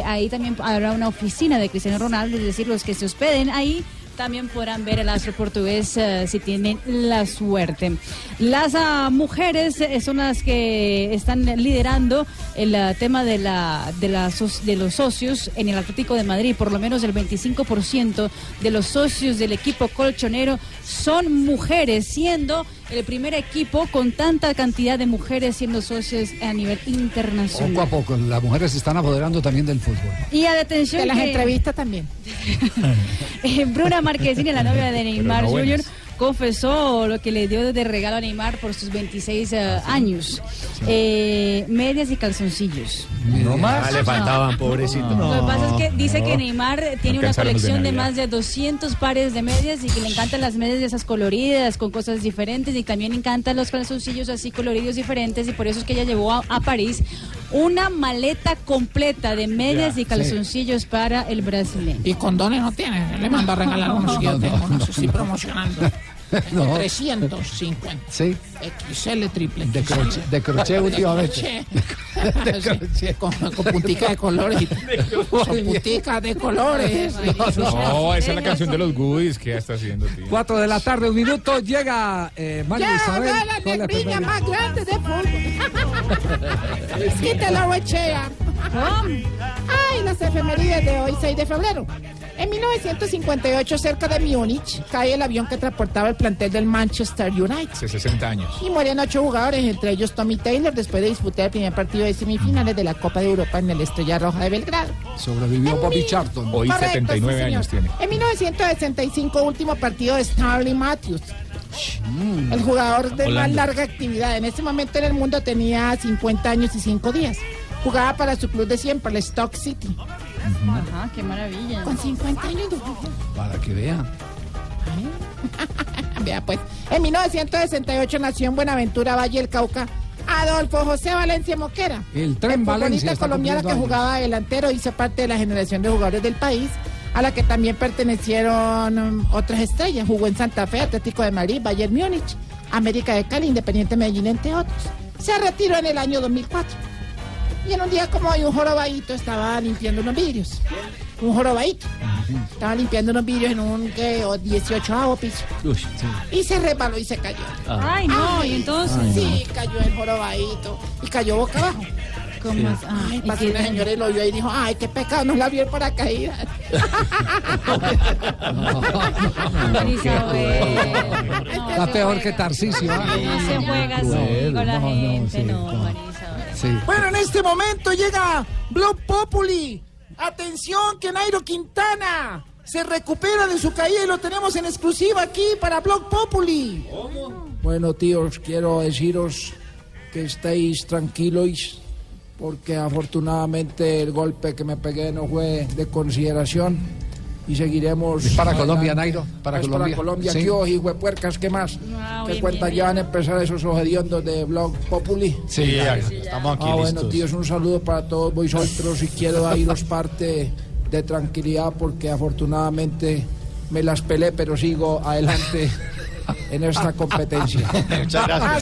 ahí también habrá una oficina de Cristiano Ronaldo, es decir, los que se hospeden ahí también podrán ver el astro portugués eh, si tienen la suerte. Las ah, mujeres eh, son las que están liderando el ah, tema de, la, de, la de los socios en el Atlético de Madrid. Por lo menos el 25% de los socios del equipo colchonero son mujeres, siendo el primer equipo con tanta cantidad de mujeres siendo socios a nivel internacional.
Poco a poco, las mujeres se están apoderando también del fútbol.
Y a detención
De las
que-
entrevistas también.
Eh, Bruna Marquezine, la novia de Neymar
no
Jr.,
buenas.
Confesó lo que le dio de regalo a Neymar por sus 26 eh, años. Eh, medias y calzoncillos.
No más.
Ah, le faltaban, pobrecito.
Lo que pasa es que dice que Neymar tiene una
de
colección de más de 200 pares de medias y que le encantan las medias de esas coloridas, con cosas diferentes y también encantan los calzoncillos así coloridos diferentes y por eso es que ella llevó a, a París una maleta completa de medias
Ya,
y calzoncillos para el brasileño.
Y condones no tiene. Le mando a regalar unos. No sé si promocionando.
No.
350.
Sí.
XL triple.
De crochet, de crochet últimamente.
De crochet. Con, con puntica de colores. Con puntica de colores.
No, esa es la canción de los Goodies que ya está haciendo, tío.
Cuatro de la tarde, un minuto, llega eh, María
Ya,
Isabel.
haga la
primera.
más grande de fútbol. Quítelo, huechea. Ay, las efemérides de hoy, 6 de febrero. En 1958, cerca de Múnich, cae el avión que transportaba el plantel del Manchester United.
Hace 60 años.
Y mueren ocho jugadores, entre ellos Tommy Taylor, después de disputar el primer partido de semifinales de la Copa de Europa en el Estrella Roja de Belgrado.
Sobrevivió Bobby Charlton.
Hoy
Correcto,
79
sí,
años tiene.
En 1965, último partido de Starling Matthews. El jugador de más larga actividad. En ese momento en el mundo tenía 50 años y 5 días. Jugaba para su club de siempre, el Stock City.
Ajá, qué maravilla.
Con 50 años.
Para que vea.
Vea pues. En 1968 nació en Buenaventura, Valle del Cauca, Adolfo José Valencia Moquera.
El tren Valencia
colombiano que jugaba delantero hizo parte de la generación de jugadores del país, a la que también pertenecieron um, otras estrellas. Jugó en Santa Fe, Atlético de Madrid, Bayern Múnich, América de Cali, Independiente Medellín, entre otros. Se retiró en el año 2004. Y en un día como hoy, un jorobadito estaba limpiando unos vidrios. Un jorobadito. Estaba limpiando unos vidrios en un ¿qué? o 18 piso. Y se resbaló y se cayó.
Ay, no, y entonces.
Sí, cayó el jorobadito. Y cayó boca abajo.
¿Cómo es? Ah,
Ay,
¿y
pasó
qué
una señora y lo vio y dijo, ay, qué pecado, no la vio el paracaídas.
Está peor que Tarcisio. ¿ah?
No se juega así con la gente,
sí,
no,
no.
Bueno, en este momento llega Blog Populi. Atención, que Nairo Quintana
se recupera de su caída y lo tenemos en exclusiva aquí para Blog Populi. Bueno, tíos, quiero deciros que estéis tranquilos porque afortunadamente el golpe que me pegué no fue de consideración y seguiremos.
Para. Colombia, Nairo, para
Es
Colombia.
Para Colombia,
Sí.
¿qué ojo, hijo de puercas, ¿qué más?
Ah,
¿Qué cuenta
bien,
ya van a empezar esos ojediendos de Blog Populi?
Sí, ya, estamos aquí
Ah, bueno,
listos.
tíos, un saludo para todos vosotros y quiero daros parte de tranquilidad porque afortunadamente me las pelé, pero sigo adelante en esta competencia.
Muchas gracias.